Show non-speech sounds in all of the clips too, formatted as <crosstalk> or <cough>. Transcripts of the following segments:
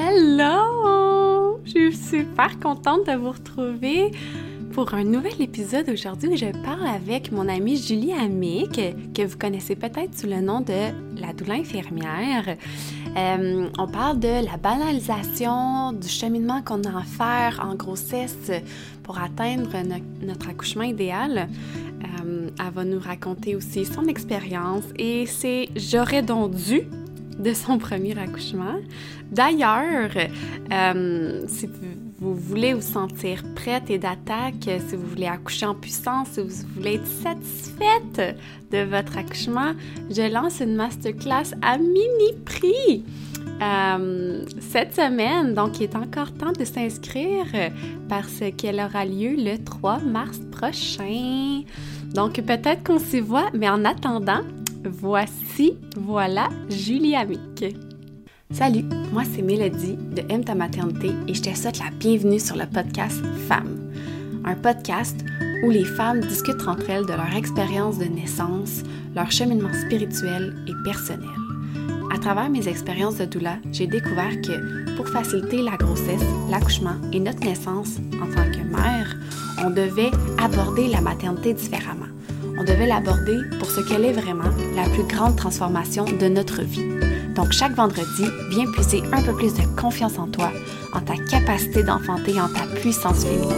Hello! Je suis super contente de vous retrouver pour un nouvel épisode aujourd'hui où je parle avec mon amie Julie Amick, que vous connaissez peut-être sous le nom de la doula infirmière. Euh, on parle de la banalisation du cheminement qu'on a à faire en grossesse pour atteindre notre accouchement idéal. Euh, elle va nous raconter aussi son expérience et c'est J'aurais donc dû de son premier accouchement. D'ailleurs, euh, si vous voulez vous sentir prête et d'attaque, si vous voulez accoucher en puissance, si vous voulez être satisfaite de votre accouchement, je lance une masterclass à mini prix. Euh, cette semaine, donc il est encore temps de s'inscrire parce qu'elle aura lieu le 3 mars prochain. Donc peut-être qu'on s'y voit, mais en attendant, voici, voilà Julie Amick. Salut, moi c'est Mélodie de M ta maternité et je te souhaite la bienvenue sur le podcast Femmes. Un podcast où les femmes discutent entre elles de leur expérience de naissance, leur cheminement spirituel et personnel. À travers mes expériences de doula, j'ai découvert que pour faciliter la grossesse, l'accouchement et notre naissance en tant que mère, on devait aborder la maternité différemment. On devait l'aborder pour ce qu'elle est vraiment, la plus grande transformation de notre vie. Donc chaque vendredi, viens puiser un peu plus de confiance en toi, en ta capacité d'enfanter, en ta puissance féminine.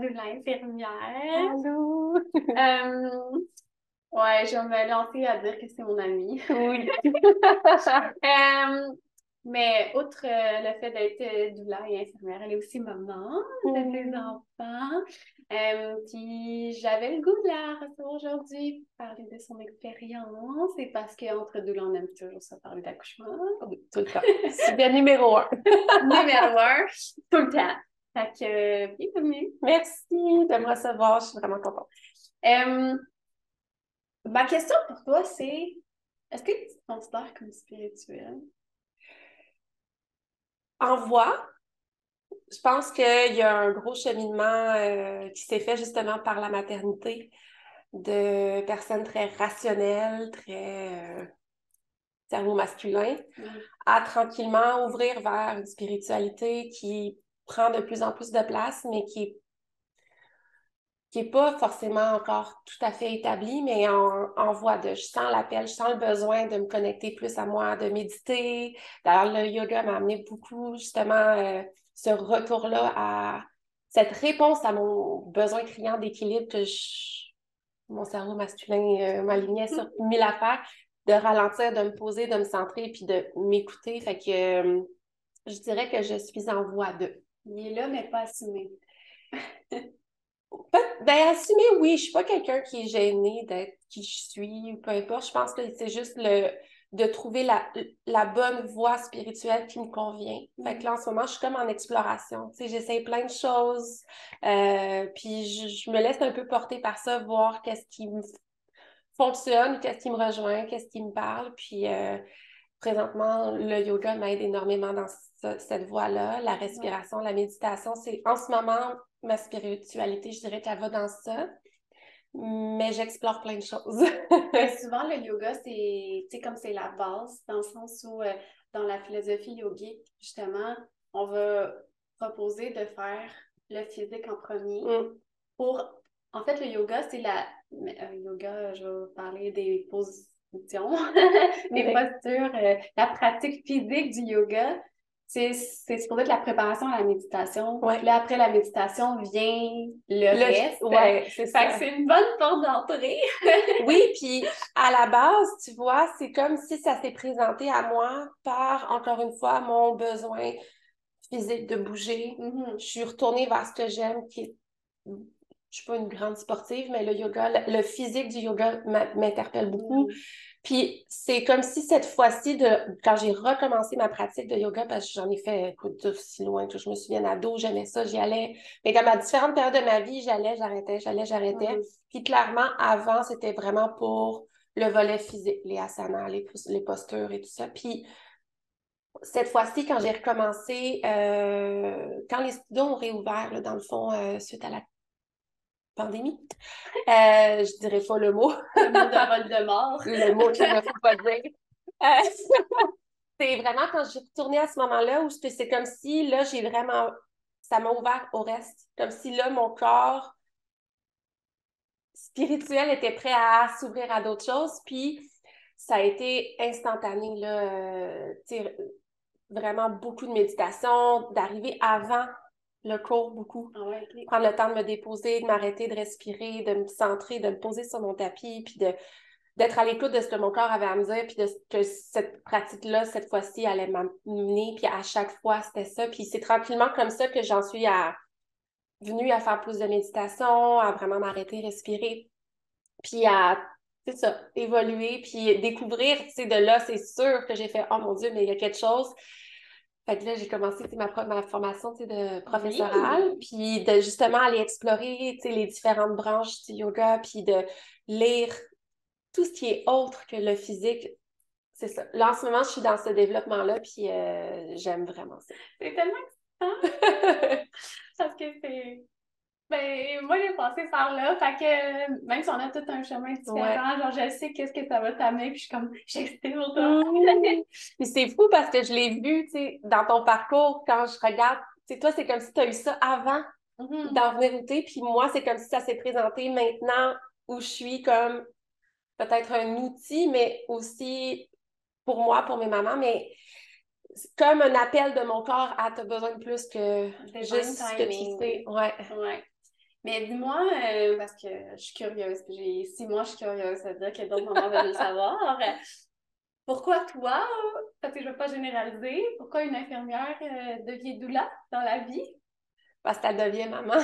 Julie, la doula infirmière. Allô! Euh, ouais, je vais me lancer à dire que c'est mon amie. Oui. <laughs> Euh, mais outre euh, le fait d'être doula et infirmière, elle est aussi maman de ses enfants. puis j'avais le goût de la recevoir aujourd'hui pour parler de son expérience et parce qu'entre doula, on aime toujours ça parler d'accouchement. Oui, tout le temps. C'est bien numéro un. <laughs> numéro un, tout le temps. Fait que, bienvenue. Merci de me recevoir, je suis vraiment contente. Euh, ma question pour toi, c'est est-ce que tu te considères comme spirituel? En voix, je pense qu'il y a un gros cheminement euh, qui s'est fait justement par la maternité de personnes très rationnelles, très euh, cerveau masculin, à tranquillement ouvrir vers une spiritualité qui prend de plus en plus de place, mais qui est qui n'est pas forcément encore tout à fait établi, mais en, voie de je sens l'appel, je sens le besoin de me connecter plus à moi, de méditer. D'ailleurs, le yoga m'a amené beaucoup justement euh, ce retour-là à cette réponse à mon besoin criant d'équilibre que mon cerveau masculin euh, m'alignait sur mille affaires, de ralentir, de me poser, de me centrer, puis de m'écouter. Fait que euh, je dirais que je suis en voie de. Il est là, mais pas assumé. ben, assumé, oui. Je suis pas quelqu'un qui est gêné d'être qui je suis, peu importe. Je pense que c'est juste le de trouver la, la, bonne voie spirituelle qui me convient. Que là, en ce moment, je suis comme en exploration. Tu sais, j'essaie plein de choses. Euh, puis je, me laisse un peu porter par ça, voir qu'est-ce qui me fonctionne, qu'est-ce qui me rejoint, qu'est-ce qui me parle. Puis euh, présentement, le yoga m'aide énormément dans cette voie-là. La respiration, la méditation, c'est en ce moment ma spiritualité, je dirais qu'elle va dans ça. Mais j'explore plein de choses. <laughs> souvent, le yoga, c'est comme c'est la base, dans le sens où, euh, dans la philosophie yogique, justement, on va proposer de faire le physique en premier. Mm. Pour, en fait, le yoga, c'est la. Euh, yoga, je vais parler des positions, <laughs> des postures, euh, la pratique physique du yoga c'est supposé être la préparation à la méditation. Là, après la méditation vient le, reste. Ouais, c'est ça. c'est une bonne porte d'entrée. <laughs> oui, puis à la base, tu vois, c'est comme si ça s'est présenté à moi par, encore une fois, mon besoin physique de bouger. Mm-hmm. Je suis retournée vers ce que j'aime, qui est je suis pas une grande sportive, mais le yoga, le, physique du yoga m'interpelle beaucoup. Mm-hmm. Puis c'est comme si cette fois-ci, quand j'ai recommencé ma pratique de yoga, parce que j'en ai fait aussi loin que je me souviens ado, j'aimais ça, j'y allais. Mais dans ma différentes périodes de ma vie, j'allais, j'arrêtais, j'allais, j'arrêtais. Puis clairement, avant, c'était vraiment pour le volet physique, les asanas, les, les postures et tout ça. Puis cette fois-ci, quand j'ai recommencé, euh, quand les studios ont réouvert, dans le fond, euh, suite à la pandémie, euh, je dirais pas le mot. Le mot de mort. <laughs> le mot qu'il ne faut pas dire. c'est vraiment quand je suis retournée à ce moment-là où c'est comme si, là, j'ai vraiment... Ça m'a ouvert au reste. Comme si, là, mon corps spirituel était prêt à s'ouvrir à d'autres choses. Puis, ça a été instantané, là vraiment beaucoup de méditation, d'arriver avant le cours beaucoup. Ah Prendre le temps de me déposer, de m'arrêter, de respirer, de me centrer, de me poser sur mon tapis, puis de d'être à l'écoute de ce que mon corps avait à me dire, puis de que cette pratique-là, cette fois-ci, allait m'amener, puis à chaque fois, c'était ça. Puis c'est tranquillement comme ça que j'en suis à, venue à faire plus de méditation, à vraiment m'arrêter, respirer, puis à c'est ça, évoluer, puis découvrir, tu sais, de là, c'est sûr que j'ai fait, oh mon Dieu, mais il y a quelque chose. Fait que là, j'ai commencé ma, ma formation de professorale, puis de justement aller explorer les différentes branches du yoga, puis de lire tout ce qui est autre que le physique. C'est ça. Là, en ce moment, je suis dans ce développement-là, puis euh, j'aime vraiment ça. C'est tellement excitant! <laughs> Parce que c'est ben, moi, j'ai passé par là. Fait que même si on a tout un chemin différent, genre, je sais qu'est-ce que ça va t'amener, puis je suis comme, <laughs> j'excite pour toi. puis c'est fou parce que je l'ai vu, tu sais, dans ton parcours, quand je regarde, tu sais, toi, c'est comme si tu as eu ça avant mm-hmm. d'en venir où puis moi, c'est comme si ça s'est présenté maintenant où je suis comme peut-être un outil, mais aussi pour moi, pour mes mamans, mais comme un appel de mon corps à t'as besoin de plus que juste ce que tu sais. Ouais. ouais. Mais dis-moi, euh, parce que je suis curieuse, puis j'ai six mois, je suis curieuse, ça veut dire qu'il y a d'autres moments veulent le savoir. Pourquoi toi, parce que je ne veux pas généraliser, pourquoi une infirmière euh, devient doula dans la vie? Parce qu'elle devient maman.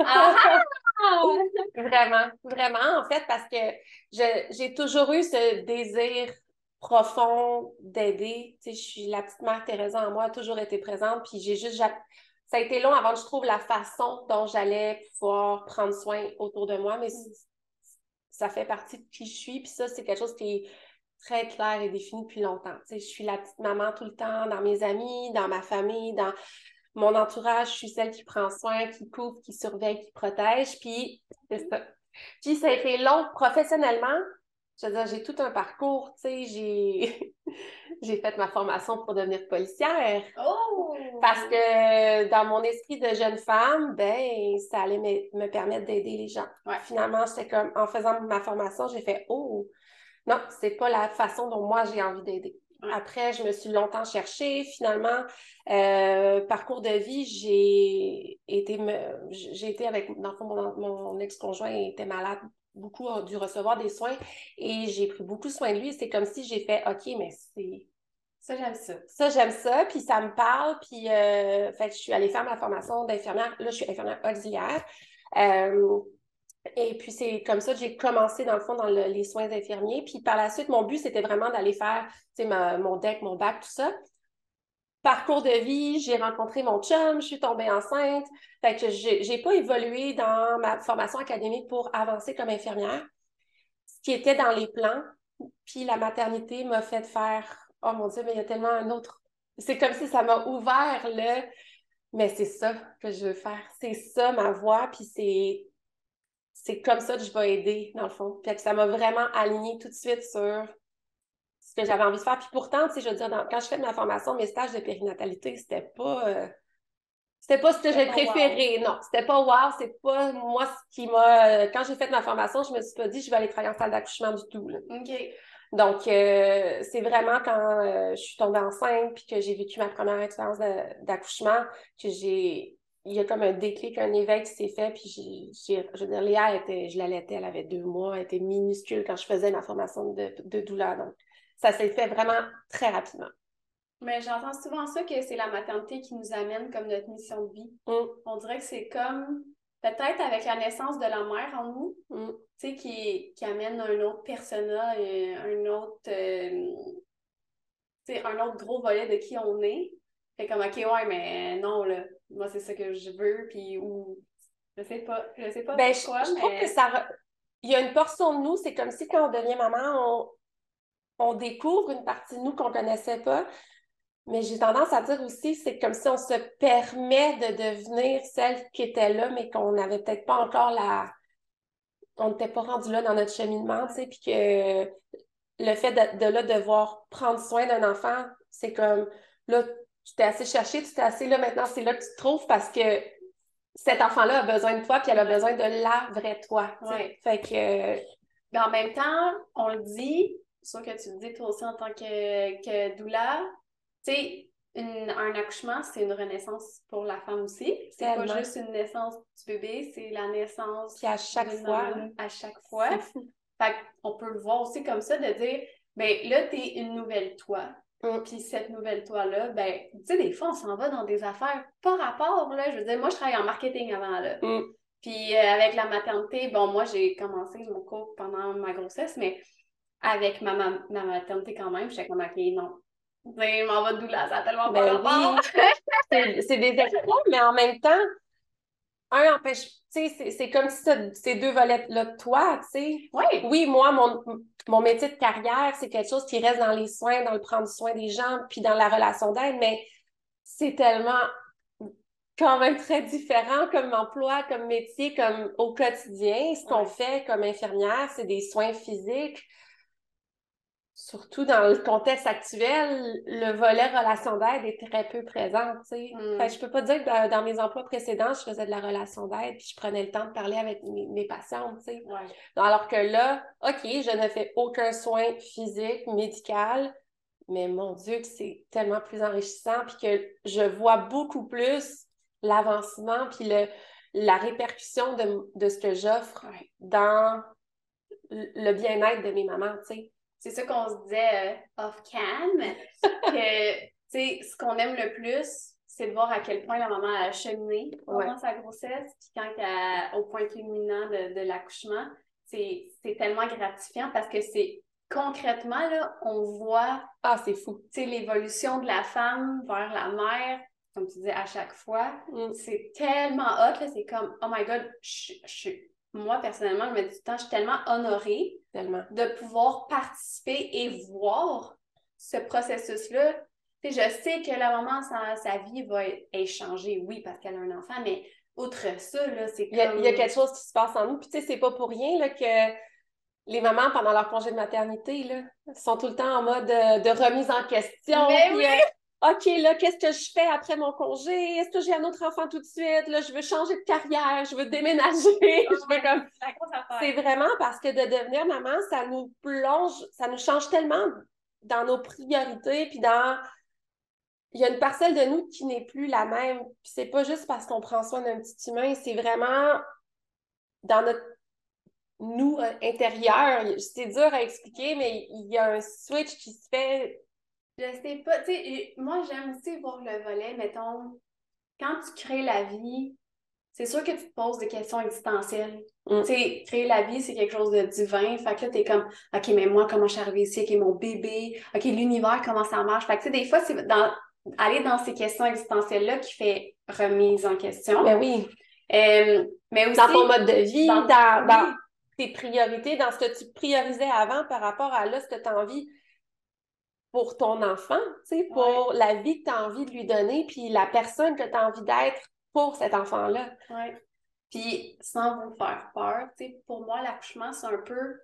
Ah! <laughs> vraiment, vraiment, en fait, parce que j'ai toujours eu ce désir profond d'aider. Tu sais, je suis la petite mère Thérèse en moi, a toujours été présente, puis j'ai juste ça a été long avant que je trouve la façon dont j'allais pouvoir prendre soin autour de moi, mais ça fait partie de qui je suis. Puis ça, c'est quelque chose qui est très clair et défini depuis longtemps. je suis la petite maman tout le temps, dans mes amis, dans ma famille, dans mon entourage. Je suis celle qui prend soin, qui couvre, qui surveille, qui protège. Puis c'est ça. Puis ça a été long professionnellement. Je veux dire, j'ai tout un parcours, tu sais, j'ai... <laughs> j'ai fait ma formation pour devenir policière. Oh! Parce que dans mon esprit de jeune femme, ben, ça allait me, permettre d'aider les gens. Finalement, c'est comme, en faisant ma formation, j'ai fait, oh, non, c'est pas la façon dont moi j'ai envie d'aider. Après, je me suis longtemps cherchée. Finalement, euh, parcours de vie, j'ai été, j'ai été avec, dans mon, mon ex-conjoint était malade beaucoup a dû recevoir des soins et j'ai pris beaucoup soin de lui. C'est comme si j'ai fait OK, mais c'est. Ça, j'aime ça. Ça, j'aime ça, puis ça me parle. Puis, euh, fait, je suis allée faire ma formation d'infirmière. Là, je suis infirmière auxiliaire. Euh, et puis, c'est comme ça que j'ai commencé, dans le fond, dans les soins infirmiers. Puis, par la suite, mon but, c'était vraiment d'aller faire, mon deck, mon bac, tout ça parcours de vie, j'ai rencontré mon chum, je suis tombée enceinte. Fait que j'ai pas évolué dans ma formation académique pour avancer comme infirmière, ce qui était dans les plans. Puis la maternité m'a fait faire Oh mon Dieu, mais il y a tellement un autre. C'est comme si ça m'a ouvert le mais c'est ça que je veux faire. C'est ça ma voix, puis c'est. C'est comme ça que je vais aider, dans le fond. Puis ça m'a vraiment aligné tout de suite sur ce que j'avais envie de faire. Puis pourtant, tu sais, je veux dire, quand je fais ma formation, mes stages de périnatalité, c'était pas. Euh, c'était pas ce que j'ai préféré. Non, c'était pas wow, c'est pas moi ce qui m'a. Euh, quand j'ai fait ma formation, je me suis pas dit je vais aller travailler en salle d'accouchement du tout. OK. Donc, euh, c'est vraiment quand je suis tombée enceinte puis que j'ai vécu ma première expérience d'accouchement que j'ai. Il y a comme un déclic, un éveil qui s'est fait. Puis, j'ai, je veux dire, Léa, était, je l'allaitais, elle avait deux mois, elle était minuscule quand je faisais ma formation de, de douleur. Donc, ça s'est fait vraiment très rapidement. Mais j'entends souvent ça que c'est la maternité qui nous amène comme notre mission de vie. Mm. On dirait que c'est comme peut-être avec la naissance de la mère en nous, Mm. tu sais, qui, qui amène un autre persona, euh, un autre, euh, tu sais, un autre gros volet de qui on est. Fait comme, OK, ouais, mais non, là, moi, c'est ça que je veux, puis ou... Je sais pas, je sais pas Ben, je, pourquoi, je trouve mais... que ça. re- Il y a une portion de nous, c'est comme si quand on devient maman, on, découvre une partie de nous qu'on connaissait pas. Mais j'ai tendance à dire aussi, c'est comme si on se permet de devenir celle qui était là, mais qu'on n'avait peut-être pas encore la. On n'était pas rendu là dans notre cheminement, tu sais, puis que le fait de, de là devoir prendre soin d'un enfant, c'est comme là, tu t'es assez cherché, tu t'es assez là, maintenant c'est là que tu te trouves parce que cet enfant-là a besoin de toi, puis elle a besoin de la vraie toi. Ouais. Fait que Mais en même temps, on le dit, sûr que tu le dis toi aussi en tant que, que doula, tu sais, un accouchement, c'est une renaissance pour la femme aussi. C'est pas juste une naissance du bébé, c'est la naissance puis à chaque fois, à chaque fois. Fait qu'on peut le voir aussi comme ça, de dire, ben là, t'es une nouvelle toi. Mm. Puis cette nouvelle toi-là, ben, tu sais, des fois, on s'en va dans des affaires pas rapport, là. Je veux dire, moi, je travaille en marketing avant, là. Mm. Puis euh, avec la maternité, bon, moi, j'ai commencé mon cours pendant ma grossesse, mais avec ma, ma, ma maternité quand même, j'étais comme, OK, non. Je m'en vais de doula, ça a tellement pas Ben. <laughs> C'est c'est des exploits, mais en même temps, un empêche. Tu sais, c'est- comme si ces deux volets-là de toi, tu sais. Oui, Oui, moi, mon, mon métier de carrière, c'est quelque chose qui reste dans les soins, dans le prendre soin des gens, puis dans la relation d'aide, mais c'est tellement quand même très différent comme emploi, comme métier, comme au quotidien. Ce qu'on Ouais. fait comme infirmière, c'est des soins physiques. Surtout dans le contexte actuel, le volet relation d'aide est très peu présent, sais. Mm. Que je peux pas dire que dans, dans mes emplois précédents, je faisais de la relation d'aide, puis je prenais le temps de parler avec mes, mes patientes, ouais. Alors que là, OK, je ne fais aucun soin physique, médical, mais mon Dieu, que c'est tellement plus enrichissant, puis que je vois beaucoup plus l'avancement, puis le, la répercussion de, de ce que j'offre Ouais. dans le bien-être de mes mamans, tu sais. C'est ça qu'on se disait euh, off-cam, que, ce qu'on aime le plus, c'est de voir à quel point la maman a cheminé pendant Ouais. sa grossesse, puis quand elle, au point culminant de, de l'accouchement, c'est tellement gratifiant parce que c'est concrètement, là, on voit, Ah, c'est fou. l'évolution de la femme vers la mère, comme tu disais, à chaque fois. Mm. C'est tellement hot, c'est comme, oh my God, je, je, moi, personnellement, je me dis tout le temps, je suis tellement honorée Tellement. de pouvoir participer et voir ce processus-là. Je sais que la maman, sa, sa vie va changée, oui, parce qu'elle a un enfant, mais outre ça, là, c'est Il y, a, comme... il y a quelque chose qui se passe en nous. Puis, tu sais, c'est pas pour rien là, que les mamans, pendant leur congé de maternité, là, sont tout le temps en mode euh, de remise en question. Mais Puis, oui! OK, là, qu'est-ce que je fais après mon congé? Est-ce que j'ai un autre enfant tout de suite? Là, je veux changer de carrière, je veux déménager. <laughs> je veux comme... C'est vraiment parce que de devenir maman, ça nous plonge, ça nous change tellement dans nos priorités, puis dans. Il y a une parcelle de nous qui n'est plus la même. Puis c'est pas juste parce qu'on prend soin d'un petit humain, c'est vraiment dans notre nous euh, intérieur. C'est dur à expliquer, mais il y a un switch qui se fait. Je sais pas, tu sais, moi, j'aime aussi voir le volet, mettons, quand tu crées la vie, c'est sûr que tu te poses des questions existentielles. Mm. Tu sais, créer la vie, c'est quelque chose de divin. Fait que là, t'es comme, OK, mais moi, comment je suis arrivée ici? OK, mon bébé? OK, l'univers, comment ça marche? Fait que, tu sais, des fois, c'est dans, aller dans ces questions existentielles-là qui fait remise en question. Ben oui. Euh, mais aussi... Dans ton mode de vie, dans- dans, dans oui. tes priorités, dans ce que tu priorisais avant par rapport à là, ce que tu as envie pour ton enfant, pour la vie que tu as envie de lui donner, puis la personne que tu as envie d'être pour cet enfant-là. Puis, sans vous faire peur, pour moi, l'accouchement, c'est un peu,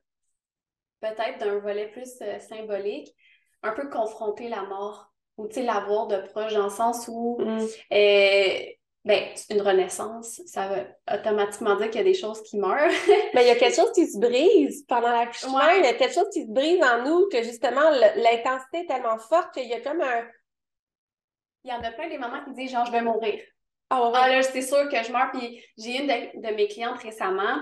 peut-être d'un volet plus euh, symbolique, un peu confronter la mort, ou, tu sais, l'avoir de proche, dans le sens où, Mm. euh, ben, une renaissance, ça veut automatiquement dire qu'il y a des choses qui meurent. <laughs> Mais il y a quelque chose qui se brise pendant l'accouchement, Ouais. il y a quelque chose qui se brise en nous, que justement, l'intensité est tellement forte qu'il y a comme un... Il y en a plein des mamans qui disent, genre, je vais mourir. Ah ouais, Ah là, c'est sûr que je meurs. Puis j'ai une de, de mes clientes récemment,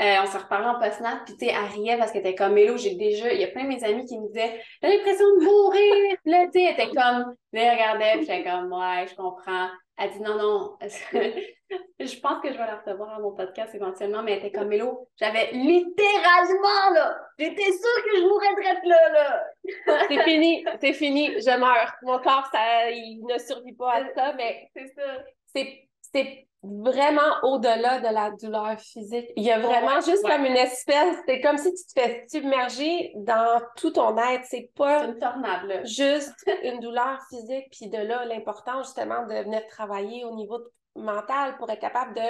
euh, on s'est reparlé en post-nat, puis tu sais, elle riait parce qu'elle était comme Mélo, j'ai déjà, il y a plein de mes amis qui me disaient, j'ai l'impression de mourir. Là, tu sais, elle était comme, là, elle regardait, puis j'étais comme, ouais, je comprends. Elle dit non, non. <laughs> je pense que je vais la recevoir à mon podcast éventuellement, mais elle était comme Mélo. J'avais littéralement, là, j'étais sûre que je mourrais de là, là. <laughs> c'est fini, c'est fini, je meurs. Mon corps, ça, il ne survit pas à ça, mais c'est ça. C'est vraiment au-delà de la douleur physique. Il y a vraiment juste comme une espèce, c'est comme si tu te fais submerger dans tout ton être. C'est pas une tornade, juste <laughs> une douleur physique. Puis de là, l'important justement de venir travailler au niveau mental pour être capable de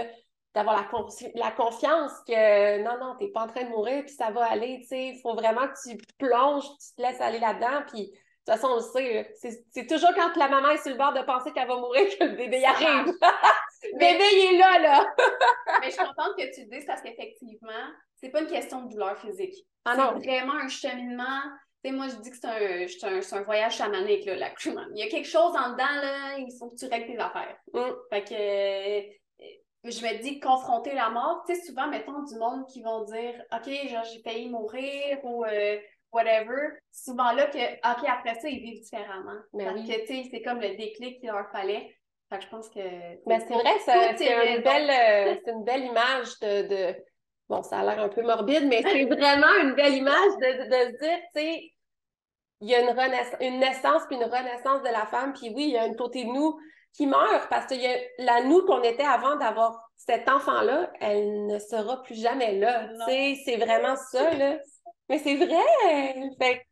d'avoir la, la confiance que non, non, t'es pas en train de mourir, puis ça va aller, tu sais. Il faut vraiment que tu plonges, tu te laisses aller là-dedans, puis toute façon, on le sait, c'est toujours quand la maman est sur le bord de penser qu'elle va mourir que le bébé y arrive. le <laughs> bébé, il est là, là. <laughs> mais je suis contente que tu le dises parce qu'effectivement, c'est pas une question de douleur physique. Ah c'est vraiment un cheminement. Tu sais, moi, je dis que c'est un, un, voyage chamanique, là, la Il y a quelque chose en dedans, là, il faut que tu règles tes affaires. Mm. Fait que euh, je me dis confronter la mort, tu sais, souvent, mettons, du monde qui vont dire OK, genre, j'ai failli mourir ou euh, whatever, souvent là que, OK, après ça, ils vivent différemment. Mais ben Parce que, tu sais, c'est comme le déclic qu'il leur fallait. Fait que je pense que. Mais c'est vrai, c'est une, belle, euh, une belle image de, de, Bon, ça a l'air un peu morbide, mais c'est <laughs> vraiment une belle image de, de, se dire, tu sais, il y a une, renaissance, une naissance puis une renaissance de la femme, puis oui, il y a une côté de nous qui meurt parce que y a la nous qu'on était avant d'avoir cet enfant-là, elle ne sera plus jamais là. Tu sais, c'est vraiment ça, là. Mais c'est vrai! Fait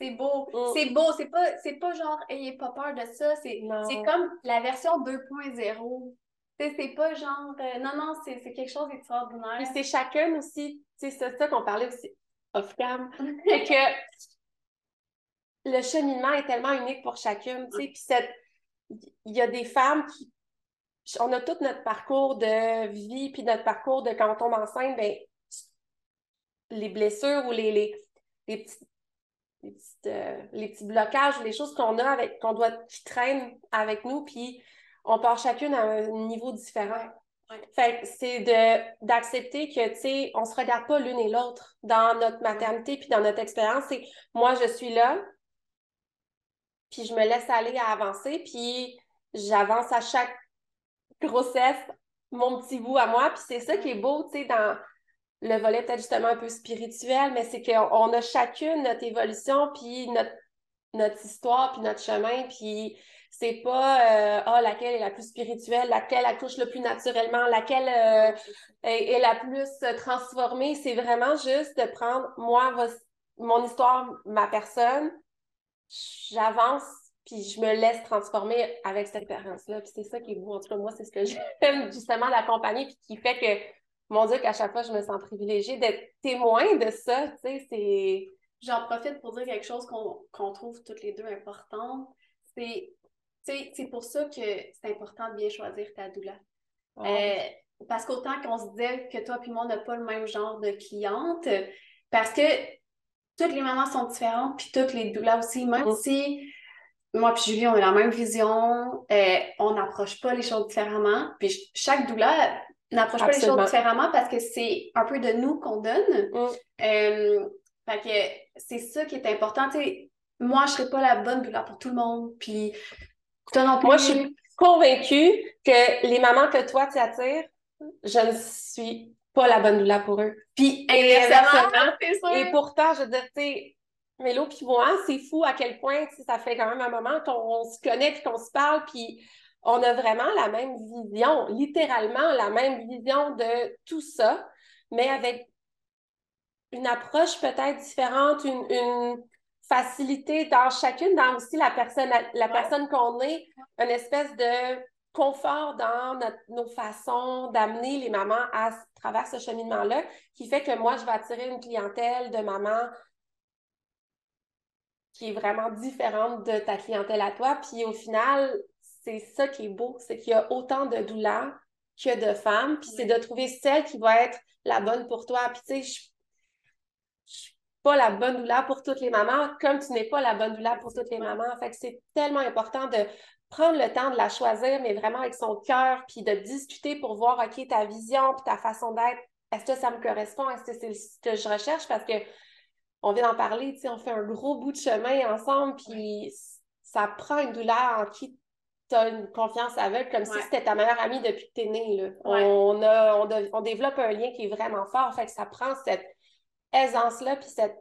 c'est beau. Mm. C'est beau. C'est pas, c'est pas genre, ayez pas peur de ça. C'est, c'est comme la version 2.0. C'est pas genre, euh, non, non, c'est, quelque chose d'extraordinaire. Puis c'est chacun aussi, c'est ça, qu'on parlait aussi off-cam. c'est <laughs> que le cheminement est tellement unique pour chacune, tu sais. Puis cette, il y a des femmes qui, on a tout notre parcours de vie, puis notre parcours de quand on tombe enceinte, ben, les blessures ou les, les, les, petits, euh, les, petits blocages ou les choses qu'on a avec, qu'on doit, qui traînent avec nous, puis on part chacune à un niveau différent. Fait c'est de, d'accepter que, tu sais, on se regarde pas l'une et l'autre dans notre maternité puis dans notre expérience. C'est moi, je suis là, puis je me laisse aller à avancer, puis j'avance à chaque grossesse mon petit bout à moi. Puis c'est ça qui est beau, tu sais, dans le volet peut-être justement un peu spirituel, mais c'est qu'on a chacune notre évolution, puis notre, notre histoire, puis notre chemin, puis c'est pas euh, ah, laquelle est la plus spirituelle, laquelle accouche le plus naturellement, laquelle euh, est, la plus transformée. C'est vraiment juste de prendre moi, mon histoire, ma personne, j'avance, puis je me laisse transformer avec cette expérience-là. Puis c'est ça qui est beau. En tout cas, moi, c'est ce que <laughs> j'aime justement d'accompagner, puis qui fait que mon Dieu, qu'à chaque fois, je me sens privilégiée d'être témoin de ça. Tu sais, c'est. J'en profite pour dire quelque chose qu'on trouve toutes les deux important. C'est c'est pour ça que c'est important de bien choisir ta doula. Euh, parce qu'autant qu'on se disait que toi et moi, on n'a pas le même genre de cliente, parce que toutes les mamans sont différentes, puis toutes les doulas aussi, même mm. si moi et Julie, on a la même vision, euh, on n'approche pas les choses différemment. Puis chaque doula n'approche pas les choses différemment parce que c'est un peu de nous qu'on donne. Mm. Euh, fait que c'est ça qui est important. moi, je serais pas la bonne doula pour tout le monde. Puis toi non plus. Moi, je suis convaincue que les mamans que toi tu attires, je ne suis pas la bonne doula pour eux. Puis inversement. Et pourtant, je veux dire, tu sais, Mélo puis moi, c'est fou à quel point ça fait quand même un moment qu'on se connaît puis qu'on se parle, puis on a vraiment la même vision, littéralement la même vision de tout ça, mais avec une approche peut-être différente, une, facilité dans chacune, dans aussi la personne, la personne qu'on est, une espèce de confort dans nos façons d'amener les mamans à travers ce cheminement-là, qui fait que moi, je vais attirer une clientèle de mamans qui est vraiment différente de ta clientèle à toi. Puis au final, c'est ça qui est beau, c'est qu'il y a autant de douleurs que de femmes, puis c'est de trouver celle qui va être la bonne pour toi. Puis tu sais, je suis pas la bonne douleur pour toutes les mamans, comme tu n'es pas la bonne douleur pour toutes les mamans. Fait que c'est tellement important de prendre le temps de la choisir, mais vraiment avec son cœur, puis de discuter pour voir, OK, ta vision, puis ta façon d'être, est-ce que ça me correspond? Est-ce que c'est ce que je recherche? Parce que on vient d'en parler, tu sais, on fait un gros bout de chemin ensemble, puis ça prend une douleur en qui as une confiance aveugle, comme si c'était ta meilleure amie depuis que tu es née. Là. Ouais. On, a, on, de- on développe un lien qui est vraiment fort. Fait que ça prend cette aisance-là, puis cette.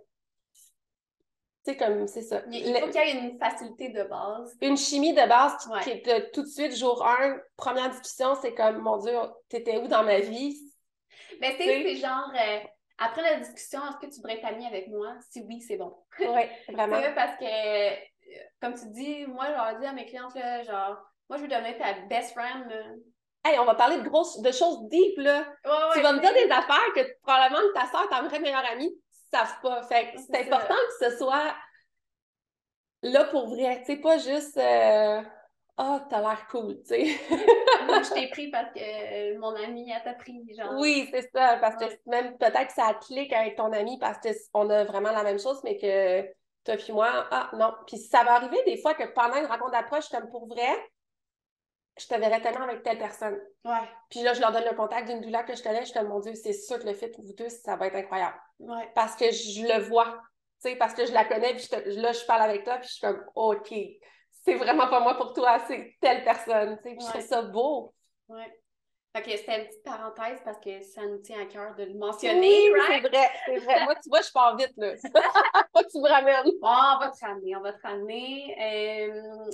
Tu sais, comme c'est ça. Il, il faut qu'il y ait une facilité de base. Une chimie de base qui, Ouais. qui est de- tout de suite, jour 1, première discussion, c'est comme, mon Dieu, t'étais où dans ma vie? Mais tu sais, c'est genre, euh, après la discussion, est-ce que tu voudrais être amie avec moi? Si oui, c'est bon. Oui, <laughs> vraiment. Parce que, comme tu dis, moi, je leur dis à mes clientes, là, genre, moi, je veux devenir ta best friend. là. Hey, on va parler de grosses, de choses deep, là. Ouais, ouais, tu vas me dire des affaires que probablement ta soeur, ta vraie meilleure amie, ne savent pas. Fait que c'est ça. important que ce soit là pour vrai. Tu sais, pas juste euh, Ah, t'as l'air cool, tu sais. <laughs> Moi, je t'ai pris parce que mon amie, elle t'a pris, genre. Oui, c'est ça. Parce que même peut-être que ça clique avec ton ami parce qu'on a vraiment la même chose, mais que toi puis moi, ah non. Puis ça va arriver des fois que pendant une rencontre d'approche, comme pour vrai, je te verrais tellement avec telle personne. Ouais, Puis là, je leur donne le contact d'une doula que je connais, je suis comme, mon Dieu, c'est sûr que le fit vous deux, ça va être incroyable. ouais. Parce que je le vois, tu sais, parce que je la connais, puis je te- là, je parle avec toi, puis je suis comme, OK, c'est vraiment pas moi pour toi, c'est telle personne, tu sais, puis je trouve ça beau. Ouais. Fait que c'était une petite parenthèse parce que ça nous tient à cœur de le Oui, mentionner, right? c'est vrai, c'est vrai. Moi, tu vois, je pars vite, là. <laughs> Que tu me ramènes. Bon, on va te ramener, on va te ramener. Euh,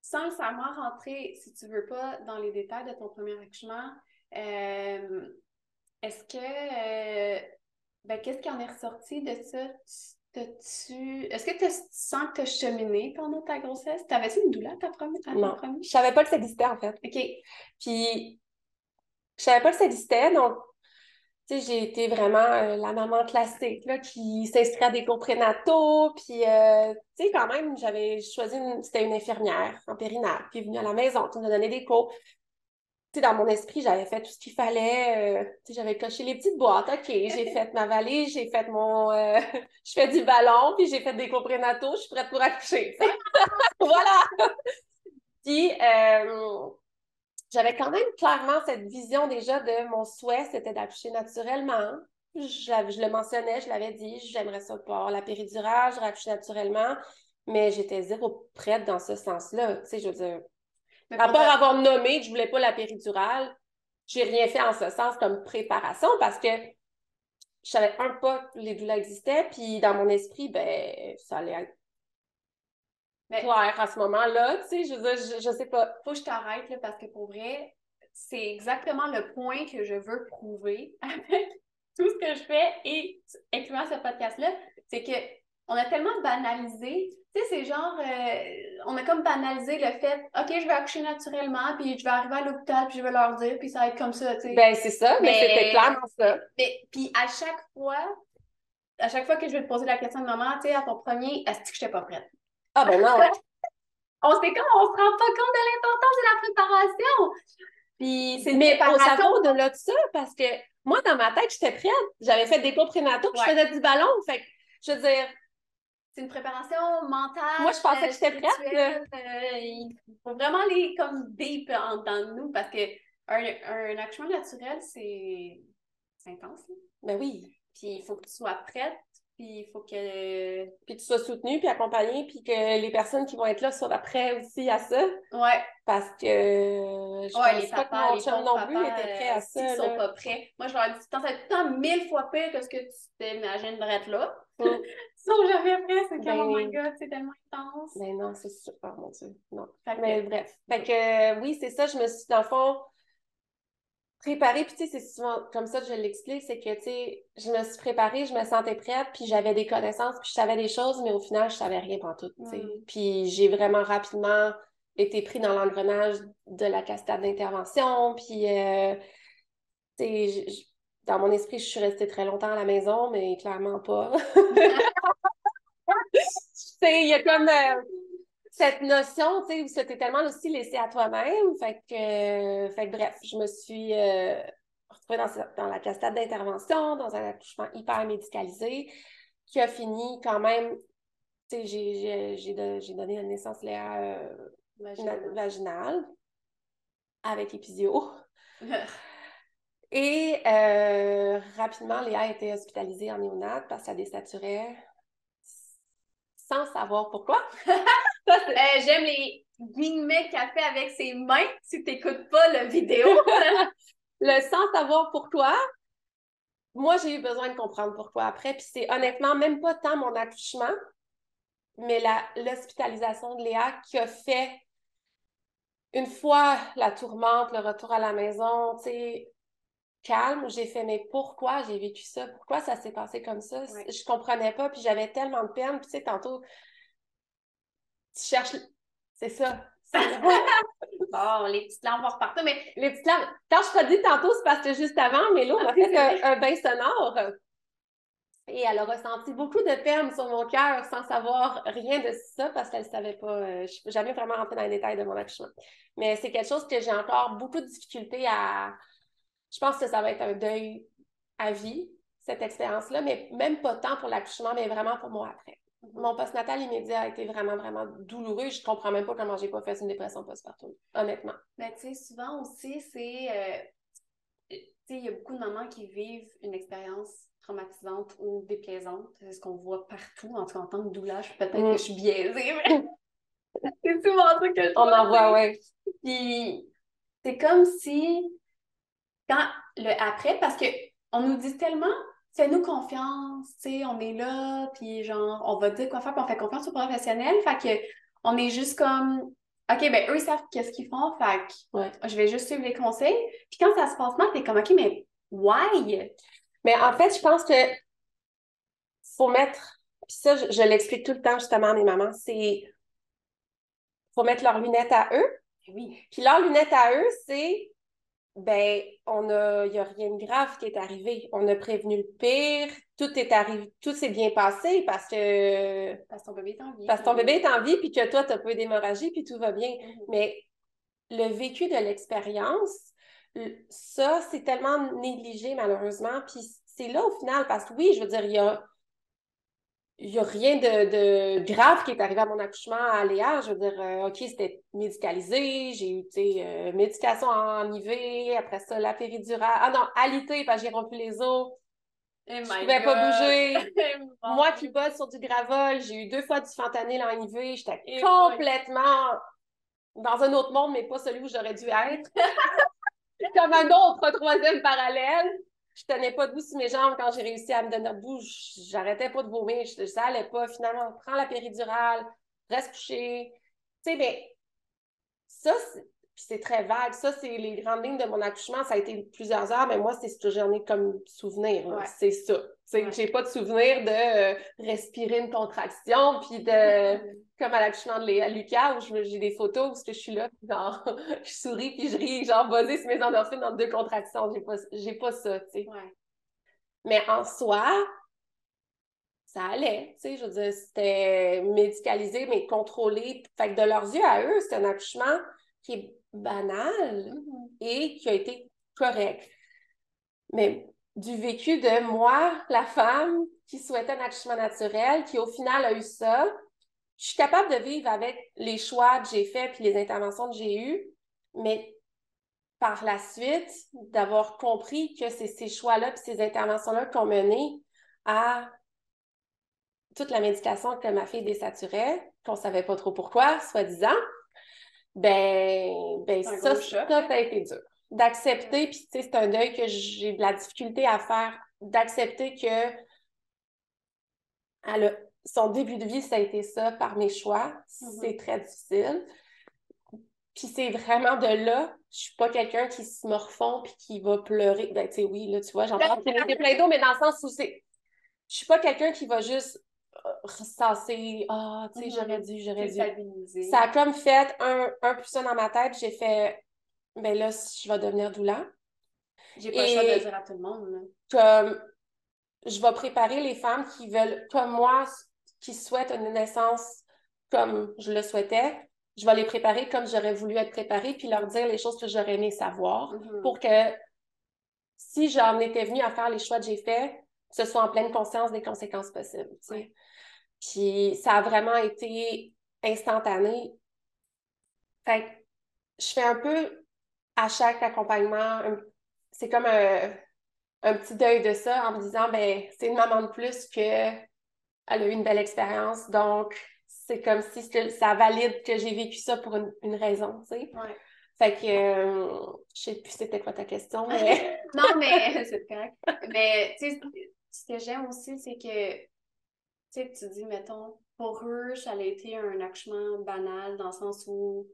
sans nécessairement rentrer, si tu veux pas, dans les détails de ton premier accouchement, euh, est-ce que, euh, ben, qu'est-ce qui en est ressorti de ça? Tu- est-ce que tu sens que tu as cheminé pendant ta grossesse? T'avais-tu une douleur ta première? Non. Je savais pas que ça existait, en fait. OK. Puis, je savais pas que ça existait, donc, tu sais, j'ai été vraiment euh, la maman classique, là, qui s'inscrit à des cours prénataux, puis, euh, tu sais, quand même, j'avais choisi, une- c'était une infirmière en périnat, qui est venue à la maison, qui nous a donné des cours. Tu sais, dans mon esprit, j'avais fait tout ce qu'il fallait, euh, tu sais, j'avais coché les petites boîtes, OK, j'ai <laughs> fait ma valise, j'ai fait mon, <laughs> je fais du ballon, puis j'ai fait des cours prénataux, je suis prête pour accoucher, sais. <laughs> voilà! Puis, euh, j'avais quand même clairement cette vision déjà de mon souhait, c'était d'accoucher naturellement. Je, je le mentionnais, je l'avais dit, j'aimerais ça pas la péridurale, je accoucher naturellement, mais j'étais zéro prête dans ce sens-là. Tu sais, je veux dire, à part avoir nommé que je voulais pas la péridurale, j'ai rien fait en ce sens comme préparation parce que je savais un pas que les doulas existaient, puis dans mon esprit, ben, ça allait être Mais- clair à ce moment-là, tu sais, je veux dire, je, je sais pas. faut que je t'arrête là, parce que pour vrai, c'est exactement le point que je veux prouver <laughs> avec tout ce que je fais et incluant ce podcast-là, c'est que on a tellement banalisé, tu sais, c'est genre, euh, on a comme banalisé le fait, OK, je vais accoucher naturellement, puis je vais arriver à l'hôpital, puis je vais leur dire, puis ça va être comme ça, tu sais. Ben, c'est ça, mais, Mais- c'était clairement ça. Mais, puis à chaque fois, à chaque fois que je vais te poser la question de maman, tu sais, à ton premier, est-ce que je n'étais pas prête? Ah, ben non. On se comme, on se rend pas compte de l'importance de la préparation. Puis c'est Mais on préparation. s'avoue au-delà de ça, parce que moi, dans ma tête, j'étais prête. J'avais fait des cours prénataux, puis je faisais du ballon. Fait que, je veux dire, C'est une préparation mentale. Moi, je pensais que j'étais prête, euh, il faut vraiment aller comme deep en dedans de nous parce que un, un accouchement naturel, c'est c'est intense. là. ben oui. Puis il faut que tu sois prête, puis il faut que. Puis que tu sois soutenu, puis accompagné, puis que les personnes qui vont être là soient prêtes aussi à ça. Ouais, Parce que je ouais, pense les pas que papas, mon les chum non plus était prêt euh, à ça. sont là. pas prêts. Moi, je leur ça va être tout le temps mille fois pire que ce que tu t'imagines d'être là. Mm. <laughs> Ils sont jamais prêts, c'est comme, Ben- oh my god, c'est tellement intense. Ben non, c'est super, mon Dieu. Non. Fait que- Mais bref. Fait que euh, oui, c'est ça, je me suis, dans le fond, préparée. Puis tu sais, c'est souvent comme ça que je l'explique, c'est que tu sais, je me suis préparée, je me sentais prête, puis j'avais des connaissances, puis je savais des choses, mais au final, je savais rien pantoute, tu sais. Mm. Puis j'ai vraiment rapidement été pris dans l'engrenage de la cascade d'intervention, puis euh, tu sais, dans mon esprit, je suis restée très longtemps à la maison, mais clairement pas. <laughs> Tu sais, il y a comme euh, cette notion, tu sais, où c'était tellement aussi laissé à toi-même. Fait que, euh, fait que bref, je me suis euh, retrouvée dans, la cascade d'intervention, dans un accouchement hyper médicalisé, qui a fini quand même, tu sais, j'ai, j'ai, j'ai, don- j'ai donné une naissance Léa euh, na- vaginale avec épisio. <laughs> Et rapidement, Léa a été hospitalisée en néonat parce qu'elle désaturait sans savoir pourquoi. <laughs> Euh, J'aime les guillemets café avec ses mains si tu n'écoutes pas la vidéo. <laughs> le sans savoir pourquoi, moi, j'ai eu besoin de comprendre pourquoi après. Puis c'est honnêtement même pas tant mon accouchement, mais l'hospitalisation de Léa qui a fait, une fois la tourmente, le retour à la maison, tu sais, calme, j'ai fait, mais pourquoi j'ai vécu ça? Pourquoi ça s'est passé comme ça? Je comprenais pas, puis j'avais tellement de peine. Puis tu sais, tantôt, tu cherches... C'est ça. <laughs> bon, les petites lampes vont repartir, mais... Les petites lampes... Quand je te dis tantôt, c'est parce que juste avant, mais là, on a fait <laughs> un, bain sonore. Et elle a ressenti beaucoup de peine sur mon cœur sans savoir rien de ça parce qu'elle ne savait pas. Euh, je n'ai jamais vraiment rentré dans les détails de mon accouchement. Mais c'est quelque chose que j'ai encore beaucoup de difficultés à, je pense que ça va être un deuil à vie, cette expérience-là, mais même pas tant pour l'accouchement, mais vraiment pour moi après. Mm-hmm. Mon postnatal immédiat a été vraiment, vraiment douloureux. Je comprends même pas comment j'ai pas fait une dépression postpartum, honnêtement. Mais tu sais, souvent aussi, c'est. Euh, tu sais, il y a beaucoup de mamans qui vivent une expérience traumatisante ou déplaisante. C'est ce qu'on voit partout. En tout cas, en tant que doulage, peut-être mm. que je suis biaisée, mais <laughs> c'est souvent ça que je On en voit, oui. Puis, c'est comme si quand le après, parce que on nous dit tellement, fais-nous confiance, tu sais, on est là, puis genre, on va dire quoi faire, puis on fait confiance aux professionnels. Fait que on est juste comme, OK, ben eux, ils savent qu'est-ce qu'ils font, fait que je vais juste suivre les conseils. Puis quand ça se passe mal, t'es comme, OK, mais why? Mais en fait, je pense que faut mettre, puis ça, je, l'explique tout le temps justement à mes mamans, c'est faut mettre leurs lunettes à eux. Oui. Puis leurs lunettes à eux, c'est ben, on a, il n'y a rien de grave qui est arrivé. On a prévenu le pire. Tout est arrivé, tout s'est bien passé parce que. Parce que ton bébé est en vie. Parce que ton bébé est en vie, puis que toi, tu as peu d'hémorragie, puis tout va bien. Mm-hmm. Mais le vécu de l'expérience, ça, c'est tellement négligé, malheureusement. Puis c'est là, au final, parce que oui, je veux dire, il y a il n'y a rien de, grave qui est arrivé à mon accouchement à Léa. Je veux dire, euh, OK, c'était médicalisé. J'ai eu, euh, médication en IV, après ça, la péridurale. Ah non, alité, parce que j'ai rompu les os. Oh je ne pouvais pas bouger. <laughs> Moi qui bosse sur du gravol, j'ai eu deux fois du fentanyl en IV. J'étais complètement dans un autre monde, mais pas celui où j'aurais dû être. <laughs> Comme un autre troisième parallèle je tenais pas debout sur mes jambes quand j'ai réussi à me donner debout. J'arrêtais pas de vomir. Je, ça allait pas. Finalement, prends la péridurale, reste couché. Tu sais, mais ça, c'est très vague. Ça, c'est les grandes lignes de mon accouchement. Ça a été plusieurs heures, mais moi, c'est ce que j'en ai comme souvenir. C'est ça. Ouais. J'ai pas de souvenir de euh, respirer une contraction, puis de, <laughs> comme à l'accouchement de Léa, Lucas, où j'ai des photos où je suis là, puis genre, <laughs> je souris, puis je ris, genre, basé sur mes endorphines dans deux contractions. J'ai pas, pas ça, tu sais. Mais en soi, ça allait, tu sais, je veux dire, c'était médicalisé, mais contrôlé. Fait que de leurs yeux à eux, c'est un accouchement qui est banal mm-hmm. et qui a été correct. Mais du vécu de moi, la femme qui souhaitait un accouchement naturel, qui au final a eu ça. Je suis capable de vivre avec les choix que j'ai faits puis les interventions que j'ai eues, mais par la suite, d'avoir compris que c'est ces choix-là puis ces interventions-là qui ont mené à toute la médication que ma fille désaturait, qu'on savait pas trop pourquoi, soi-disant, ben, ben ça, ça, ça a été dur d'accepter, puis c'est un deuil que j'ai de la difficulté à faire, d'accepter que son début de vie, ça a été ça par mes choix. Mm-hmm. C'est très difficile. Puis c'est vraiment de là, je suis pas quelqu'un qui se morfond puis qui va pleurer. Ben, tu sais, oui, là, tu vois, j'en parle plein d'eau, mais dans le sens où c'est. Je suis pas quelqu'un qui va juste ressasser. Ah, tu sais, mm-hmm. j'aurais dû, j'aurais dû. Ça a comme fait un, un plus un dans ma tête. J'ai fait ben là, je vais devenir doula. J'ai pas le choix de dire à tout le monde. Comme je vais préparer les femmes qui veulent, comme moi, qui souhaitent une naissance comme je le souhaitais. Je vais les préparer comme j'aurais voulu être préparée, puis leur dire les choses que j'aurais aimé savoir mm-hmm. pour que si j'en étais venue à faire les choix que j'ai faits, ce soit en pleine conscience des conséquences possibles. Puis ça a vraiment été instantané. Fait je fais un peu à chaque accompagnement, c'est comme un, petit deuil de ça en me disant, ben, c'est une maman de plus que elle a eu une belle expérience, donc c'est comme si ça valide que j'ai vécu ça pour une, raison, tu sais. Ouais. Fait que euh, je sais plus c'était quoi ta question, mais. <laughs> non, mais <laughs> c'est correct. Mais tu sais, ce que j'aime aussi, c'est que sais, tu dis, mettons, pour eux, ça a été un accouchement banal dans le sens où.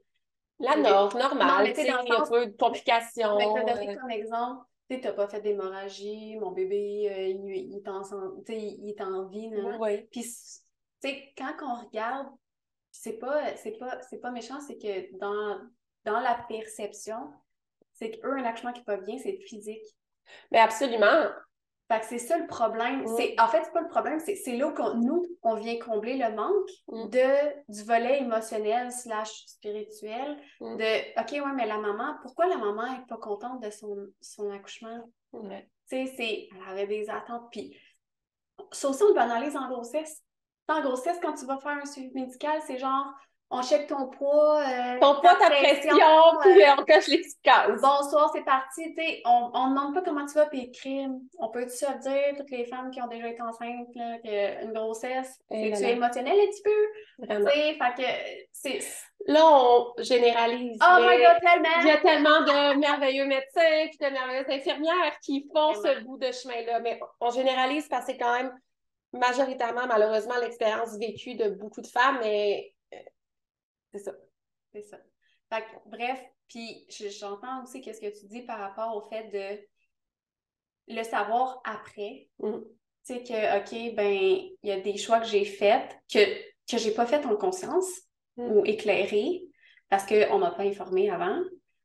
La norme, normale, tu sais, il y a peu de complications. Mais tu as donné comme exemple, tu n'as pas fait d'hémorragie, mon bébé, euh, il, il, est en, il est en vie. Oui. Puis, tu sais, quand on regarde, c'est pas, c'est pas, c'est pas méchant, c'est que dans, dans la perception, c'est qu'eux, un accouchement qui va bien, c'est physique. Mais absolument. Fait que c'est ça le problème. C'est, en fait, c'est pas le problème, c'est, c'est là où nous, on vient combler le manque mm. de, du volet émotionnel slash spirituel. Mm. De OK, ouais, mais la maman, pourquoi la maman est pas contente de son, son accouchement? Tu sais, c'est. Elle avait des attentes. Puis, ça aussi, on le banalise en grossesse. En grossesse, quand tu vas faire un suivi médical, c'est genre on check ton poids. Euh, ton poids, ta, pression, puis on coche les petites cases. Bonsoir, c'est parti. on ne demande pas comment tu vas, puis écrire. On peut se dire, toutes les femmes qui ont déjà été enceintes, là, une grossesse, c'est tu émotionnel un petit peu. Vraiment. Fait que c'est. Là, on généralise. Oh my god, tellement! Il y a tellement de merveilleux médecins puis de merveilleuses infirmières qui font ce bout de chemin-là. Mais on généralise parce que c'est quand même majoritairement, malheureusement, l'expérience vécue de beaucoup de femmes, mais c'est ça. C'est ça. Fait bref, puis j'entends aussi qu'est-ce que tu dis par rapport au fait de le savoir après. Mm. Tu sais que, OK, ben, il y a des choix que j'ai faits que, que j'ai pas fait en conscience mm. ou éclairé parce qu'on m'a pas informé avant.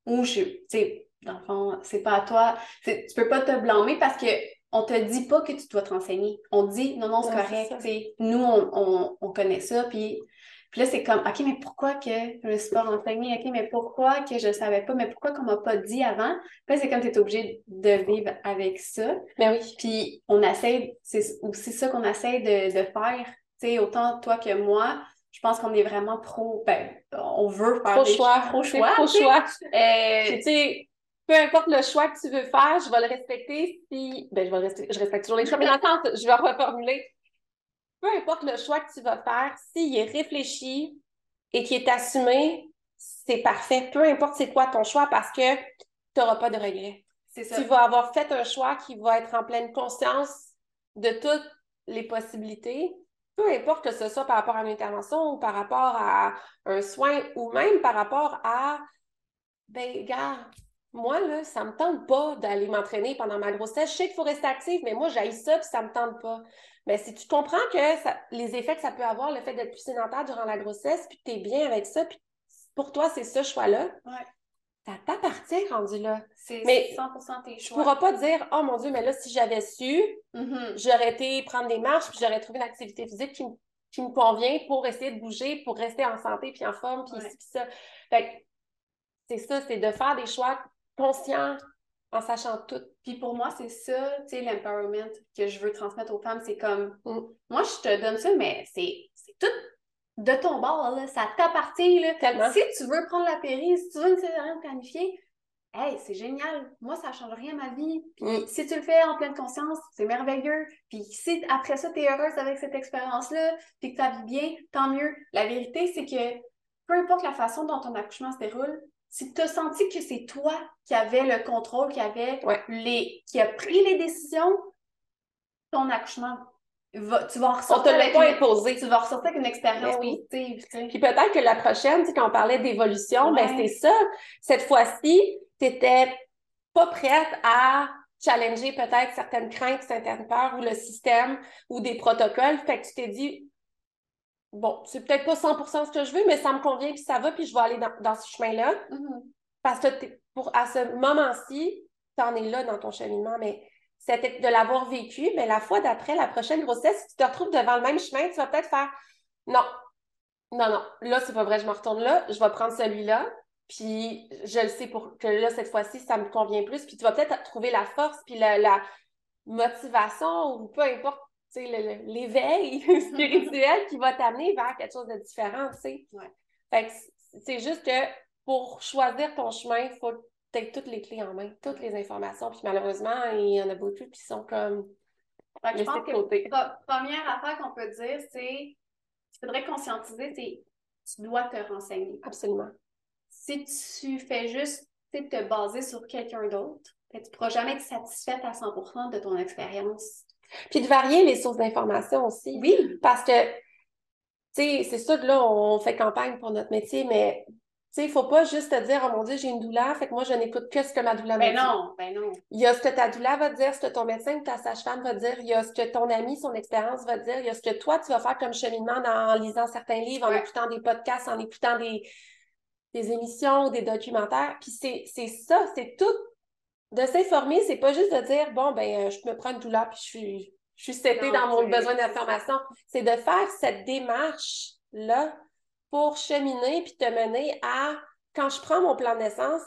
Ou je, tu sais, dans le fond, c'est pas à toi. Tu peux pas te blâmer parce que on te dit pas que tu dois te renseigner. On dit, non, non, c'est correct. Nous, on, on, on, connaît ça, puis puis là, c'est comme, OK, mais pourquoi que je me suis pas renseignée? OK, mais pourquoi que je ne savais pas? Mais pourquoi qu'on m'a pas dit avant? Puis là, c'est comme tu es obligé de vivre avec ça. Ben oui. Puis on essaie, c'est aussi ça qu'on essaie de, de faire. Tu sais, autant toi que moi, je pense qu'on est vraiment pro, ben, on veut faire pro choix. <laughs> Pro choix. Pro choix. <laughs> Euh, tu sais, peu importe le choix que tu veux faire, je vais le respecter si. Ben, je vais respecter, je respecte toujours les choix, mais <laughs> dans je vais reformuler peu importe le choix que tu vas faire, s'il est réfléchi et qui est assumé, c'est parfait. Peu importe c'est quoi ton choix parce que tu n'auras pas de regrets. Tu vas avoir fait un choix qui va être en pleine conscience de toutes les possibilités. Peu importe que ce soit par rapport à une intervention ou par rapport à un soin ou même par rapport à, ben, gars, moi, là, ça me tente pas d'aller m'entraîner pendant ma grossesse. Je sais qu'il faut rester active, mais moi, j'aille ça, puis ça me tente pas. Mais si tu comprends que les effets que ça peut avoir, le fait d'être plus sédentaire durant la grossesse, puis que tu es bien avec ça, puis pour toi, c'est ce choix-là, ça t'appartient rendu là. C'est 100% tes choix. Tu pourras pas dire, oh mon Dieu, mais là, si j'avais su, mm-hmm. j'aurais été prendre des marches, puis j'aurais trouvé une activité physique qui me, qui me convient pour essayer de bouger, pour rester en santé, puis en forme, puis ça. Fait c'est ça, c'est de faire des choix conscients en sachant tout. Puis pour moi, c'est ça, tu sais, l'empowerment que je veux transmettre aux femmes. C'est comme, mm. moi, je te donne ça, mais c'est tout de ton bord, là. Ça t'appartient, là. Tellement. Si tu veux prendre la péri, si tu veux une césarienne planifiée, hey, c'est génial. Moi, ça ne change rien à ma vie. Puis mm. si tu le fais en pleine conscience, c'est merveilleux. Puis si après ça, tu es heureuse avec cette expérience-là, puis que tu vis bien, tant mieux. La vérité, c'est que peu importe la façon dont ton accouchement se déroule, si tu as senti que c'est toi qui avais le contrôle, qui avait les qui a pris les décisions, ton accouchement va, tu vas ressortir. On te l'a pas imposé. Tu vas ressortir avec une expérience ben positive. Puis peut-être que la prochaine, tu sais, quand on parlait d'évolution, ben c'est ça. Cette fois-ci, tu n'étais pas prête à challenger peut-être certaines craintes, certaines peurs ou le système ou des protocoles. Fait que tu t'es dit, bon, c'est peut-être pas 100% ce que je veux, mais ça me convient, puis ça va, puis je vais aller dans, ce chemin-là. Mm-hmm. Parce que pour, à ce moment-ci, tu en es là dans ton cheminement, mais c'était de l'avoir vécu, mais la fois d'après, la prochaine grossesse, si tu te retrouves devant le même chemin, tu vas peut-être faire non, non, non, là, c'est pas vrai, je me retourne là, je vais prendre celui-là, puis je le sais pour que là, cette fois-ci, ça me convient plus, puis tu vas peut-être trouver la force, puis la motivation, ou peu importe l'éveil <laughs> spirituel qui va t'amener vers quelque chose de différent, tu sais. Fait c'est juste que pour choisir ton chemin, il faut que tu aies toutes les clés en main, toutes les informations. Puis malheureusement, il y en a beaucoup qui sont comme. je pense que la première affaire qu'on peut dire, c'est il faudrait conscientiser, c'est tu dois te renseigner. Absolument. Si tu fais juste te baser sur quelqu'un d'autre, ben, tu ne pourras jamais être satisfaite à 100% de ton expérience. Puis de varier les sources d'information aussi. Oui. Parce que, tu sais, c'est sûr que là, on fait campagne pour notre métier, mais tu sais, il ne faut pas juste te dire, oh mon Dieu, j'ai une douleur, fait que moi, je n'écoute que ce que ma douleur ben non, Ben non, Il y a ce que ta douleur va te dire, ce que ton médecin ou ta sage-femme va te dire, il y a ce que ton ami, son expérience va te dire, il y a ce que toi, tu vas faire comme cheminement en lisant certains livres, en écoutant des podcasts, en écoutant des, des émissions, des documentaires. Puis c'est ça, c'est tout. De s'informer, c'est pas juste de dire, bon, ben, euh, je me prends une douleur, puis je suis, je suis dans mon besoin d'information. C'est de faire cette démarche-là pour cheminer puis te mener à, quand je prends mon plan de naissance,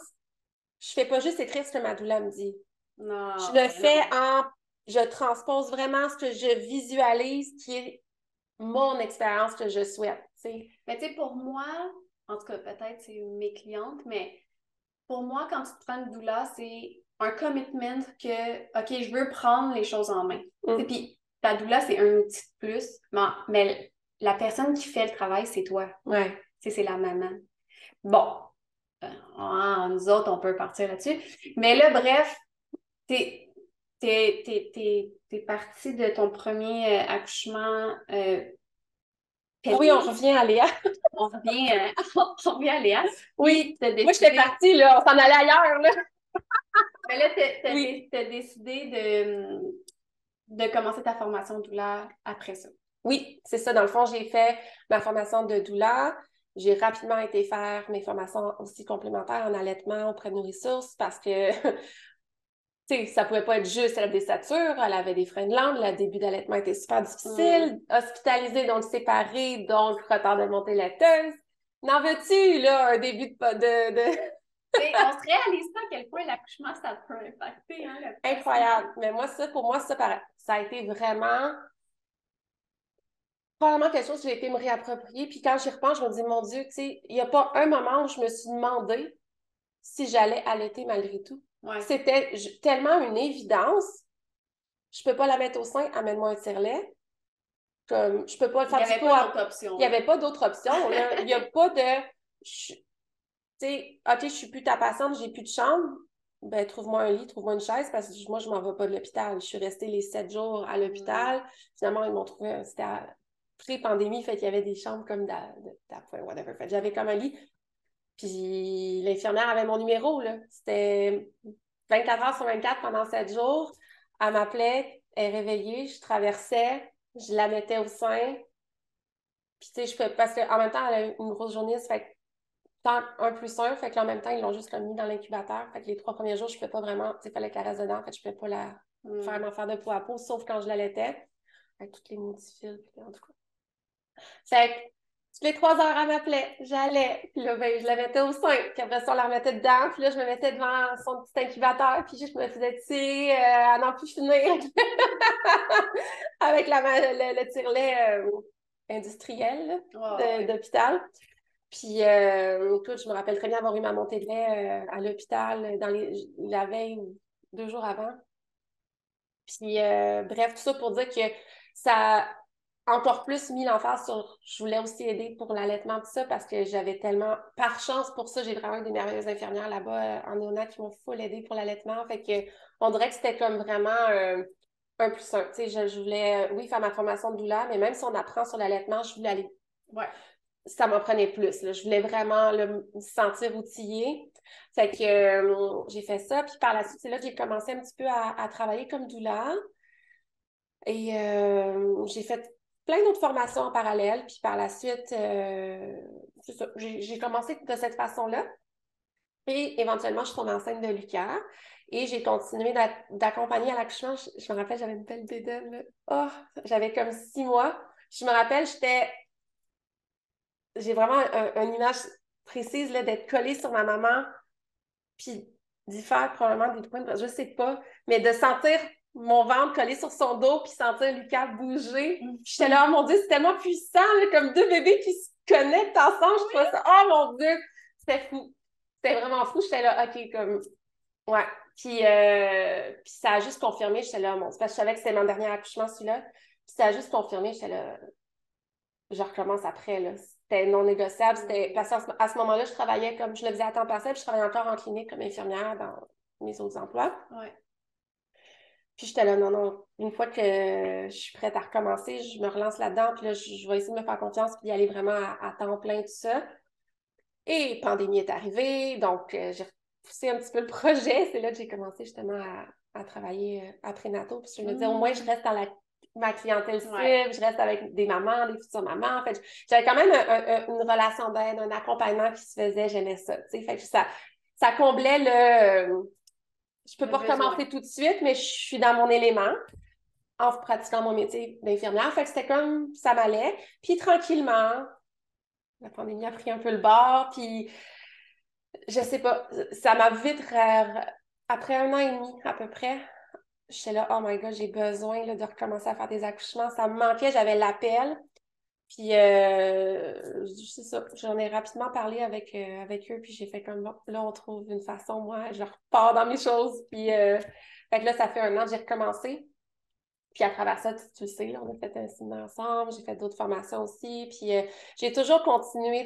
je fais pas juste écrire ce que ma douleur me dit. Non, je le fais en, je transpose vraiment ce que je visualise qui est mon expérience que je souhaite. Mais tu sais, pour moi, en tout cas, peut-être c'est mes clientes, mais pour moi, quand tu te prends une douleur, c'est un commitment que, OK, je veux prendre les choses en main. Mm. Puis ta douleur, c'est un outil de plus, mais, la personne qui fait le travail, c'est toi. Ouais. C'est la maman. Bon, euh, nous autres, on peut partir là-dessus. Mais là, bref, t'es es, parti de ton premier euh, accouchement euh, oui, on revient à Léa. on, revient, euh, <laughs> on revient à Léa. Oui, moi j'étais partie, là, on s'en allait ailleurs. Là. Mais là, tu as, décidé de, de commencer ta formation de douleur après ça. Oui, c'est ça. Dans le fond, j'ai fait ma formation de douleur. J'ai rapidement été faire mes formations aussi complémentaires en allaitement auprès de nos ressources parce que <laughs> sais, ça pouvait pas être juste la désature, elle avait des freins de langue, le début d'allaitement était super difficile, hospitalisée, donc séparée, donc retard de montée laiteuse. N'en veux-tu, là, un début de... de, de... on se réalise pas à quel point l'accouchement, ça peut impacter. Hein, Incroyable. Mais moi, ça, pour moi, ça, ça a été vraiment probablement quelque chose que j'ai été me réapproprier. Puis quand j'y repense, je me dis, mon Dieu, tu sais, il n'y a pas un moment où je me suis demandé si j'allais allaiter malgré tout. C'était tellement une évidence. Je peux pas la mettre au sein, amène-moi un tire-lait. Comme, je peux pas le faire Il n'y avait pas d'autre option. Il n'y avait pas d'autre option. Il n'y a pas de. Tu sais, OK, je suis plus ta patiente, j'ai plus de chambre. Ben, trouve-moi un lit, trouve-moi une chaise, parce que moi, je m'en vais pas de l'hôpital. Je suis restée les sept jours à l'hôpital. Finalement, ils m'ont trouvé. C'était pré-pandémie, fait qu'il y avait des chambres comme d'appoint, whatever. Fait j'avais comme un lit. Puis l'infirmière avait mon numéro, là. C'était 24 heures sur 24 pendant 7 jours. Elle m'appelait, elle réveillée, je traversais, je la mettais au sein. Puis tu sais, je fais parce qu'en même temps, elle a une grosse journée, ça fait tant un plus un, fait qu'en même temps, ils l'ont juste remis dans l'incubateur. Fait que les trois premiers jours, je ne pouvais pas vraiment, tu sais, fallait qu'elle reste dedans, fait que je ne pouvais pas la mm. faire m'en faire de peau à peau, sauf quand je la laitais. Avec toutes les modifils, en tout cas. Fait toutes les trois heures, elle m'appelait. J'allais. Puis là, ben, je la mettais au sein. Puis après ça, on la remettait dedans. Puis là, je me mettais devant son petit incubateur. Puis je me faisais tirer euh, à n'en plus finir. <laughs> Avec la, le, le tire-lait euh, industriel d'hôpital. Puis, euh, écoute, je me rappelle très bien avoir eu ma montée de lait à l'hôpital dans les, la veille ou deux jours avant. Puis, bref, tout ça pour dire que ça encore plus mis l'emphase sur je voulais aussi aider pour l'allaitement, tout ça, parce que j'avais tellement, par chance pour ça, j'ai vraiment des merveilleuses infirmières là-bas euh, en néonat qui m'ont full aidé pour l'allaitement. Fait que on dirait que c'était comme vraiment un plus un. Tu sais, je, voulais, euh, oui, faire ma formation de douleur, mais même si on apprend sur l'allaitement, je voulais aller. Ouais. Ça m'en prenait plus. Je voulais vraiment me sentir outillée. Fait que euh, j'ai fait ça. Puis par la suite, c'est là que j'ai commencé un petit peu à, travailler comme douleur. Et j'ai fait plein d'autres formations en parallèle. Puis par la suite, euh, j'ai commencé de cette façon-là. Et éventuellement, je suis tombée enceinte de Lucas. Et j'ai continué d'accompagner à l'accouchement. Je, me rappelle, j'avais une belle bédaine. Oh, j'avais comme six mois. Je me rappelle, j'étais. J'ai vraiment une image précise d'être collée sur ma maman, puis d'y faire probablement des points je sais pas, mais de sentir mon ventre collé sur son dos, puis sentir Lucas bouger. Mm. J'étais là, oh mon Dieu, c'est tellement puissant, comme deux bébés qui se connectent ensemble. Je trouvais ça, oh mon Dieu, c'était fou. C'était vraiment fou. J'étais là, OK, comme, ouais. Puis, euh, puis ça a juste confirmé, j'étais là, oh mon Dieu, parce que je savais que c'était mon dernier accouchement, celui-là. Puis ça a juste confirmé, j'étais là, je recommence après. Là. C'était non négociable. C'était... Parce qu'à ce moment-là, je travaillais comme je le faisais à temps partiel, puis je travaillais encore en clinique comme infirmière dans mes autres emplois. Ouais. Puis j'étais là, non, non, une fois que je suis prête à recommencer, je me relance là-dedans, puis là, je, vais essayer de me faire confiance, puis d'y aller vraiment à, temps plein, tout ça. Et pandémie est arrivée, donc euh, j'ai repoussé un petit peu le projet. C'est là que j'ai commencé justement à, travailler euh, après NATO. Puis je me disais, au moins, je reste dans la, ma clientèle cible, je reste avec des mamans, des futures mamans. En fait, j'avais quand même une relation d'aide, un accompagnement qui se faisait, j'aimais ça. Fait que ça, ça comblait le je peux pas recommencer tout de suite, mais je suis dans mon élément en pratiquant mon métier d'infirmière. Fait que c'était comme ça m'allait. Puis tranquillement, la pandémie a pris un peu le bord, puis je sais pas, ça m'a vite après un an et demi à peu près. J'étais là, oh my god, j'ai besoin de recommencer à faire des accouchements. Ça me manquait, j'avais l'appel. Puis, euh, c'est ça, j'en ai rapidement parlé avec, euh, avec eux, puis j'ai fait comme, là, on trouve une façon, moi, je repars dans mes choses. Puis, euh, fait que là, ça fait un an que j'ai recommencé. Puis à travers ça, tu, sais, on a fait un séminaire ensemble, j'ai fait d'autres formations aussi. Puis j'ai toujours continué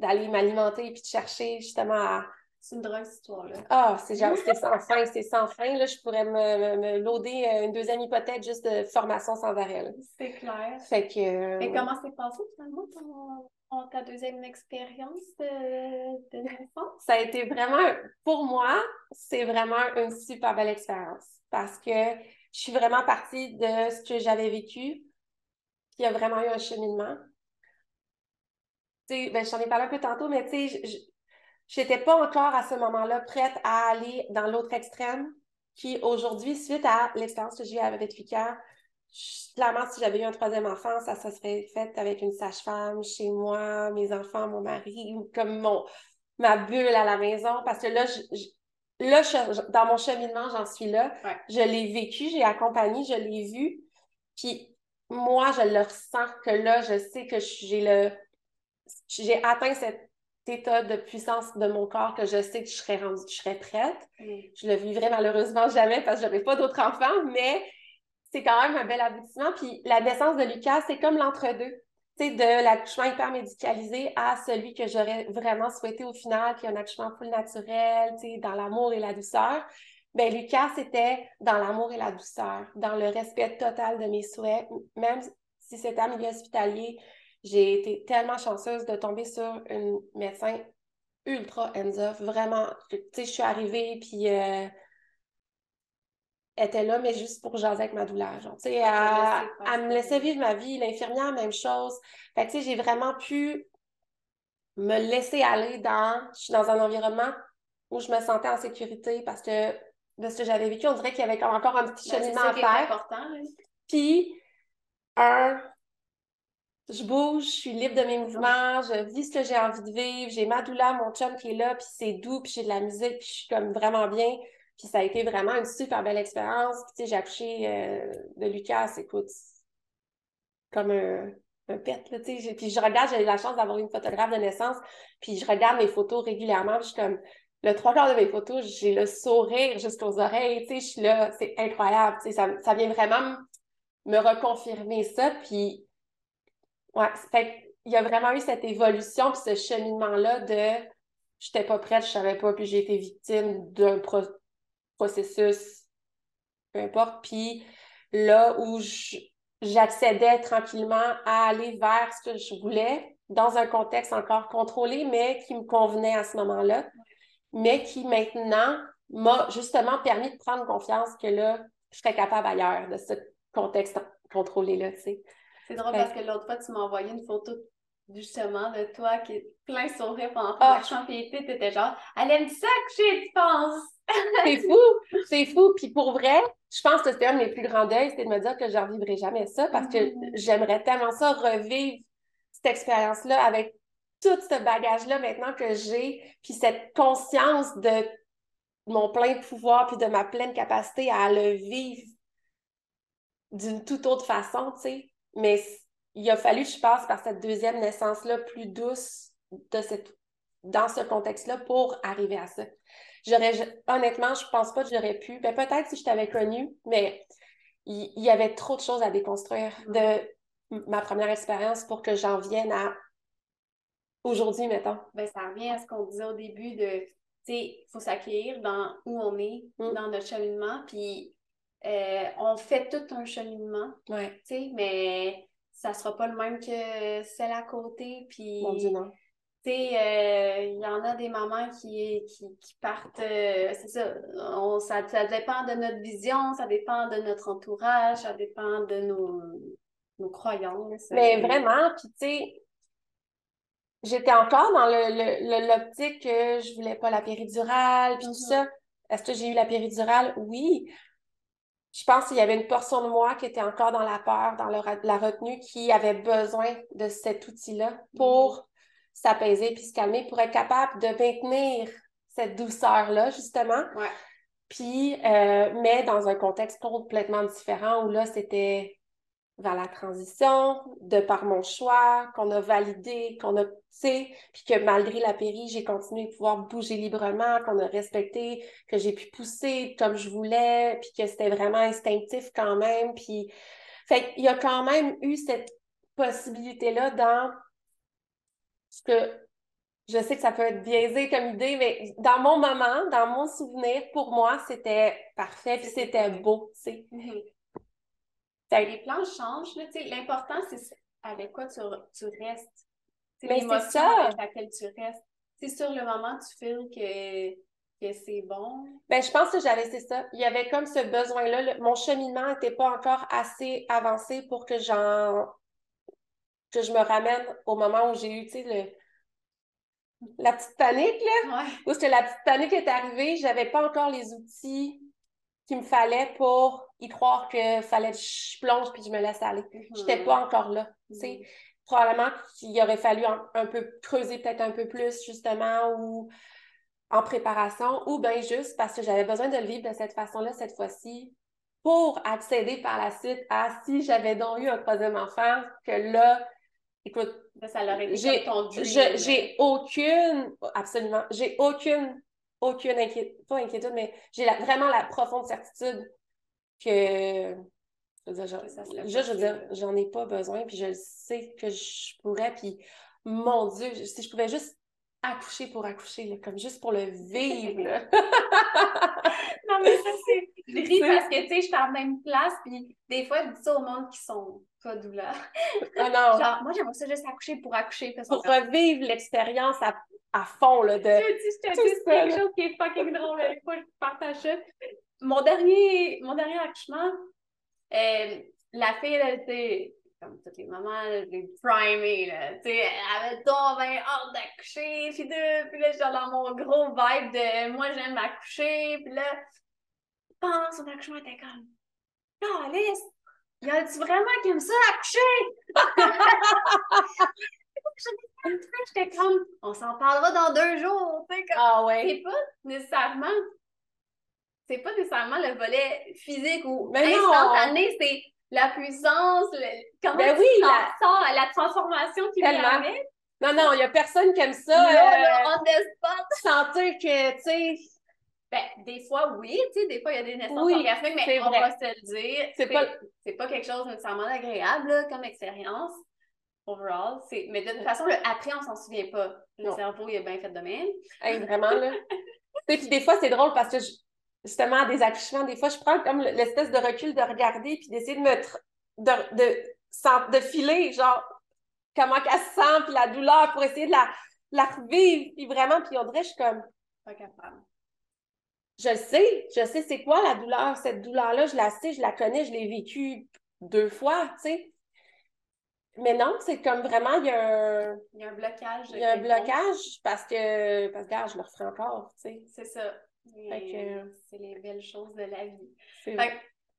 d'aller m'alimenter puis de chercher justement à, c'est une drôle histoire-là. Ah, c'est genre, c'est sans fin, c'est sans fin. Là, je pourrais me, me, loader euh, une deuxième hypothèque juste de formation sans arrêt. C'est clair. Fait que. Euh, Et comment s'est passé finalement ton, ta deuxième expérience de, de naissance? Ça a été vraiment, pour moi, c'est vraiment une super belle expérience parce que je suis vraiment partie de ce que j'avais vécu. Il y a vraiment eu un cheminement. Tu sais, ben, je t'en ai parlé un peu tantôt, mais tu sais, je n'étais pas encore à ce moment-là prête à aller dans l'autre extrême, qui aujourd'hui, suite à l'expérience que j'ai eue avec Lucas, clairement, si j'avais eu un troisième enfant, ça, se serait fait avec une sage-femme chez moi, mes enfants, mon mari, ou comme mon, ma bulle à la maison, parce que là, là dans mon cheminement, j'en suis là. Je l'ai vécu, j'ai accompagné, je l'ai vu. Puis moi, je le ressens que là, je sais que j'ai le j'ai atteint cette état de puissance de mon corps que je sais que je serais rendue, je serais prête. Mm. Je le vivrai malheureusement jamais parce que j'aurais pas d'autres enfants, mais c'est quand même un bel aboutissement. Puis la naissance de Lucas, c'est comme l'entre-deux. Tu de l'accouchement hyper médicalisé à celui que j'aurais vraiment souhaité au final, qui est un accouchement full naturel, tu dans l'amour et la douceur. Ben Lucas, c'était dans l'amour et la douceur, dans le respect total de mes souhaits, même si c'était un milieu hospitalier, j'ai été tellement chanceuse de tomber sur une médecin ultra hands-off. Vraiment, tu sais, je suis arrivée, puis euh, elle était là, mais juste pour jaser avec ma douleur. tu sais, elle, me laissait vivre ma vie. L'infirmière, même chose. Fait tu sais, j'ai vraiment pu me laisser aller dans... Je suis dans un environnement où je me sentais en sécurité parce que de ce que j'avais vécu, on dirait qu'il y avait encore un petit ben, cheminement à faire. important. Puis, un, je bouge, je suis libre de mes mouvements, je vis ce que j'ai envie de vivre, j'ai ma douleur, mon chum qui est là, puis c'est doux, puis j'ai de la musique, puis je suis comme vraiment bien. Puis ça a été vraiment une super belle expérience. Puis tu sais, j'ai accouché euh, de Lucas, écoute, comme un, un pet, là, tu sais. Puis je regarde, j'ai eu la chance d'avoir une photographe de naissance, puis je regarde mes photos régulièrement, puis je suis comme, le trois quarts de mes photos, j'ai le sourire jusqu'aux oreilles, tu sais, je suis là, c'est incroyable, tu sais, ça, ça vient vraiment me reconfirmer ça, puis Ouais, il y a vraiment eu cette évolution puis ce cheminement-là de j'étais pas prête, je savais pas, puis j'ai été victime d'un processus, peu importe. Puis là où j'accédais tranquillement à aller vers ce que je voulais, dans un contexte encore contrôlé, mais qui me convenait à ce moment-là, mais qui maintenant m'a justement permis de prendre confiance que là, je serais capable ailleurs de ce contexte contrôlé-là, tu sais. C'est drôle parce que l'autre fois, tu m'as envoyé une photo justement de toi qui est plein sourire pendant ton. Ah. puis t'étais genre, elle aime ça que j'ai, tu penses? <laughs> c'est fou, c'est fou. Puis pour vrai, je pense que c'était un de mes plus grands deuils, c'était de me dire que je revivrai jamais ça parce que mm-hmm. j'aimerais tellement ça revivre cette expérience-là avec tout ce bagage-là maintenant que j'ai, puis cette conscience de mon plein pouvoir puis de ma pleine capacité à le vivre d'une toute autre façon, tu sais. Mais il a fallu que je passe par cette deuxième naissance-là plus douce de cette, dans ce contexte-là pour arriver à ça. J'aurais, honnêtement, je pense pas que j'aurais pu. Ben, peut-être si je t'avais connue, mais il, y avait trop de choses à déconstruire. De, ma première expérience pour que j'en vienne à aujourd'hui, mettons. Ben, ça revient à ce qu'on disait au début de, tu sais, il faut s'accueillir dans où on est, Mm. dans notre cheminement, puis euh, on fait tout un cheminement, Ouais. mais ça sera pas le même que celle à côté, puis... Mon Dieu, non. Tu sais, euh, il y en a des mamans qui, qui, qui partent, euh, c'est ça, on, ça, ça dépend de notre vision, ça dépend de notre entourage, ça dépend de nos, nos croyances. Mais vraiment, puis tu sais, j'étais encore dans le, le- le- l'optique que je voulais pas la péridurale, puis tout Mhm. ça. Est-ce que j'ai eu la péridurale? Oui. Je pense qu'il y avait une portion de moi qui était encore dans la peur, dans le la retenue, qui avait besoin de cet outil-là pour s'apaiser puis se calmer, pour être capable de maintenir cette douceur-là, justement. Ouais. Puis, euh, mais dans un contexte complètement différent où là, c'était vers la transition, de par mon choix, qu'on a validé, qu'on a, tu sais, puis que malgré la péri, j'ai continué de pouvoir bouger librement, qu'on a respecté, que j'ai pu pousser comme je voulais, puis que c'était vraiment instinctif quand même, puis... Fait qu'il y a quand même eu cette possibilité-là dans ce que je sais que ça peut être biaisé comme idée, mais dans mon moment, dans mon souvenir, pour moi, c'était parfait, puis c'était beau, tu sais. Que- Les plans changent, là, tu sais, l'important, c'est avec quoi tu, tu restes. C'est c'est l'émotion ça. avec laquelle tu restes. Si sur le moment, tu files que, que c'est bon, Ben, je pense que j'avais, c'est ça. Il y avait comme ce besoin-là. Mon cheminement n'était pas encore assez avancé pour que j'en, que je me ramène au moment où j'ai eu, tu sais, le, la petite panique, là. ouais. Où c'était la petite panique est arrivée, j'avais pas encore les outils qu'il me fallait pour y croire que fallait que je plonge puis je me laisse aller. J'étais pas encore là, sais. Probablement qu'il aurait fallu un, un peu creuser peut-être un peu plus, justement, ou en préparation, ou bien juste parce que j'avais besoin de le vivre de cette façon-là cette fois-ci pour accéder par la suite à si j'avais donc eu un troisième enfant, que là, écoute, ça l'aurait j'ai j'ai aucune, absolument, j'ai aucune, aucune inquiétude, pas inquiétude, mais j'ai vraiment la profonde certitude que, je veux dire, je veux dire, possible. j'en ai pas besoin, puis je sais que je pourrais, puis mon Dieu, si je pouvais juste accoucher pour accoucher, là, comme juste pour le vivre. <laughs> Non, mais ça, c'est. <laughs> Je ris parce que, tu sais, je suis en même place, puis des fois, je dis ça au monde qui sont pas douleurs. Ah non, <laughs> Genre, moi, j'aimerais ça juste accoucher pour accoucher, parce que. pour revivre l'expérience à, à fond, là, de... Je te dis, je te dis quelque chose qui est fucking drôle. Une fois, je partage ça. Mon dernier, mon dernier accouchement, euh, la fille, elle était comme toutes les mamans, elle était primée, là. Tu sais, elle avait bien hâte d'accoucher. Puis là, puis là, j'étais dans mon gros vibe de moi, j'aime accoucher. Puis là, pendant son accouchement, était comme, non, Alice, y a-tu vraiment qui aime ça accoucher? <laughs> J'étais comme, on s'en parlera dans deux jours, tu sais, comme Ah ouais. c'est pas nécessairement c'est pas nécessairement le volet physique ou Mais non! instantané, c'est la puissance, le- comment Ben tu oui, la- la transformation qui vient avec? Non, non, il y a personne qui aime ça. Là, euh, là, on the spot. sentir que, tu sais, Ben, des fois, oui, tu sais, des fois, il y a des naissances Oui, orgasmiques, mais on vrai. va se le dire. C'est pas- c'est pas quelque chose nécessairement agréable là, comme expérience. Overall, c'est mais de toute façon le après on s'en souvient pas. Le Non. cerveau il est bien fait de même. hey, vraiment, là. <laughs> Puis des fois, c'est drôle parce que, je- justement, à des accouchements, des fois, je prends comme l'espèce de recul de regarder puis d'essayer de me... de, de, de filer, genre, comment qu'elle se sent, puis la douleur pour essayer de la, la revivre, puis vraiment, puis on dirait, je suis comme... Pas capable. Je le sais, je sais c'est quoi la douleur. Cette douleur-là, je la sais, je la connais, je l'ai vécue deux fois, tu sais. Mais non, c'est comme vraiment, il y a un, Il y a un blocage. il y a un blocage parce que, parce que, regarde, je le referai encore, tu sais. C'est ça. Que- C'est les belles choses de la vie. C'est Fait que,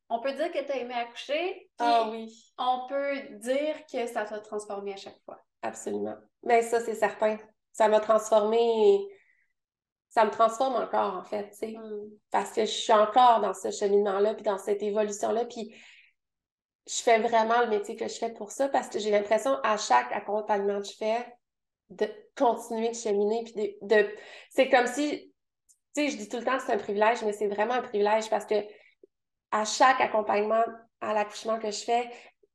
on peut dire que tu as aimé accoucher, puis Ah oui, on peut dire que ça t'a transformé à chaque fois. absolument. Mais ça, c'est certain. Ça m'a transformé, ça me transforme encore, en fait, tu sais. parce que je suis encore dans ce cheminement-là, puis dans cette évolution-là, puis je fais vraiment le métier que je fais pour ça, parce que j'ai l'impression, à chaque accompagnement que je fais, de continuer de cheminer, puis de... de- C'est comme si, tu sais, je dis tout le temps que c'est un privilège, mais c'est vraiment un privilège, parce que à chaque accompagnement à l'accouchement que je fais,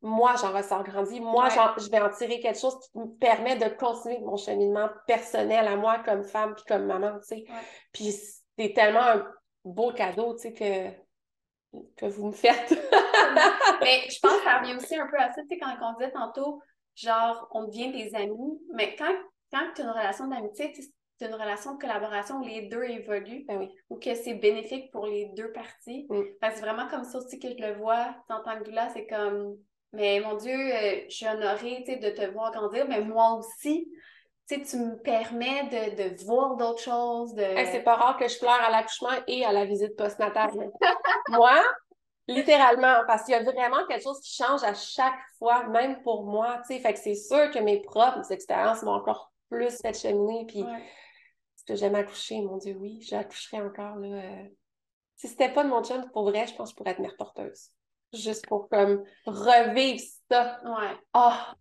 moi, j'en ressors grandi. Moi, je vais en tirer quelque chose qui me permet de continuer mon cheminement personnel à moi comme femme puis comme maman, tu sais. Puis c'est tellement un beau cadeau, tu sais, que, que vous me faites. <laughs> mais je pense que ça revient aussi un peu à ça, tu sais, quand on disait tantôt, genre, on devient des amis, mais quand, quand tu as une relation d'amitié, c'est une relation de collaboration où les deux évoluent ben oui. ou que c'est bénéfique pour les deux parties. Mm. C'est vraiment comme ça aussi que je le vois en tant que là, c'est comme mais mon Dieu, euh, je suis honorée de te voir grandir, mais moi aussi, tu me permets de, voir d'autres choses. De... c'est pas rare que je pleure à l'accouchement et à la visite postnatale. <laughs> moi, littéralement, parce qu'il y a vraiment quelque chose qui change à chaque fois, même pour moi. Fait que c'est sûr que mes propres expériences m'ont encore plus fait cheminer. Puis, que j'aime accoucher? Mon Dieu, oui, j'accoucherai encore. Là, euh. Si c'était pas de mon chum, pour vrai, je pense que je pourrais être mère porteuse juste pour comme revivre ça. Ouais. Ah!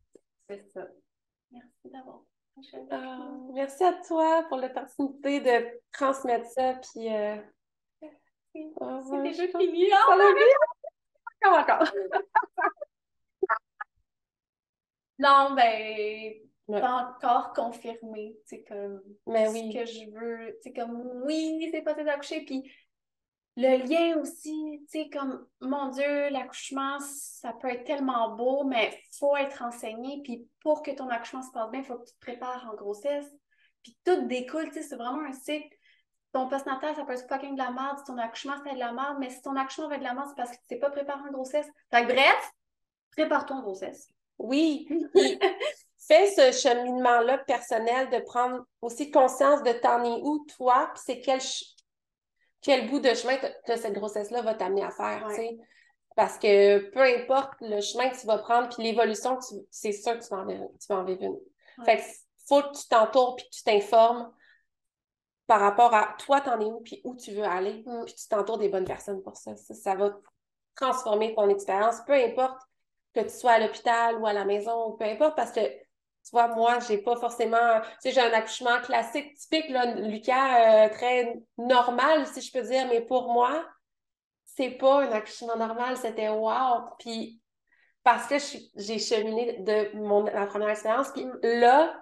C'est ça. Merci d'avoir. Ah, merci à toi pour l'opportunité de transmettre ça. Puis, euh... oh, c'est déjà fini. Oh, Encore, encore. <laughs> non, ben, pas encore confirmé. C'est comme. Mais oui. Ce que je veux. C'est comme, oui, c'est possible d'accoucher. Puis, le lien aussi, tu sais, comme, mon Dieu, l'accouchement, ça peut être tellement beau, mais il faut être enseigné. Puis pour que ton accouchement se passe bien, il faut que tu te prépares en grossesse. Puis tout découle, tu sais, c'est vraiment un cycle. Ton postnatal, ça peut être fucking de la merde. Si ton accouchement, c'est de la merde, mais si ton accouchement va être de la merde, c'est parce que tu t'es pas préparé en grossesse. Fait bref, prépare-toi en grossesse. Oui. <laughs> fais ce cheminement-là personnel de prendre aussi conscience de t'en es où, toi, puis c'est quel quel bout de chemin que cette grossesse-là va t'amener à faire, tu sais. Parce que peu importe le chemin que tu vas prendre, puis l'évolution, c'est sûr que tu vas en vivre, tu vas en vivre une. Fait que faut que tu t'entoures puis que tu t'informes par rapport à toi, t'en es où, puis où tu veux aller, mm. puis tu t'entoures des bonnes personnes pour ça. ça. ça. va transformer ton expérience, peu importe que tu sois à l'hôpital ou à la maison, peu importe, parce que tu vois, moi, j'ai pas forcément. Tu sais, j'ai un accouchement classique, typique, là, Lucas, euh, très normal, si je peux dire, mais pour moi, c'est pas un accouchement normal, c'était wow. Puis, parce que j'ai cheminé de mon, ma première expérience, puis là,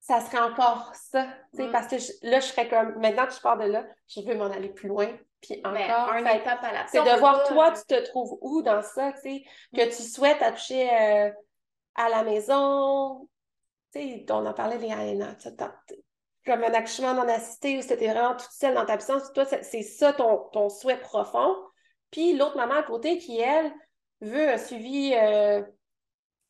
ça serait encore ça. Tu sais, mm. parce que là, je serais comme, maintenant que je pars de là, je veux m'en aller plus loin. Puis ben, encore, un étape à la C'est de voir, toi, tu te trouves où dans ça, tu sais, que mm. tu souhaites accoucher euh, à la maison, sais, on en parlait des ANA, comme un accouchement non assisté où c'était vraiment toute seule dans ta puissance, toi, c'est ça ton, ton, souhait profond. Puis l'autre maman à côté qui, elle, veut un suivi euh,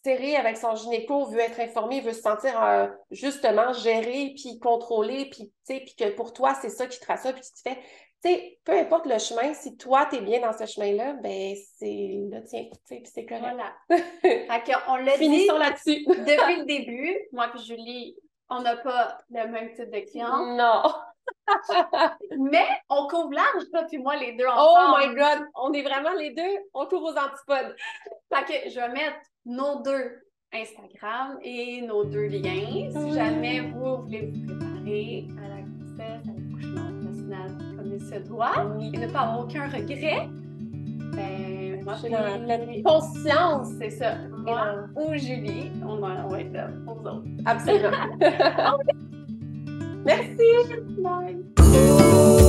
serré avec son gynéco, veut être informée, veut se sentir euh, justement gérée, puis contrôlée, puis, puis que pour toi, c'est ça qui te rassure, puis tu te fais, sais, peu importe le chemin, si toi, tu es bien dans ce chemin-là, ben c'est le tien, tu sais, puis c'est correct. Voilà. <laughs> fait on l'a Finissons là-dessus. <laughs> depuis le début, moi et Julie, on n'a pas le même type de client. Non. <laughs> Mais on couvre large, toi puis moi, les deux ensemble. Oh my God! On est vraiment les deux, on couvre aux antipodes. fait que je vais mettre nos deux Instagram et nos deux liens. Si jamais vous voulez vous préparer à la il se doit et ne pas avoir aucun regret, ben, moi, je suis dans la pleine conscience, c'est ça. Moi ou Julie, on va, être là vous autres. Absolument. <laughs> Merci. Bye.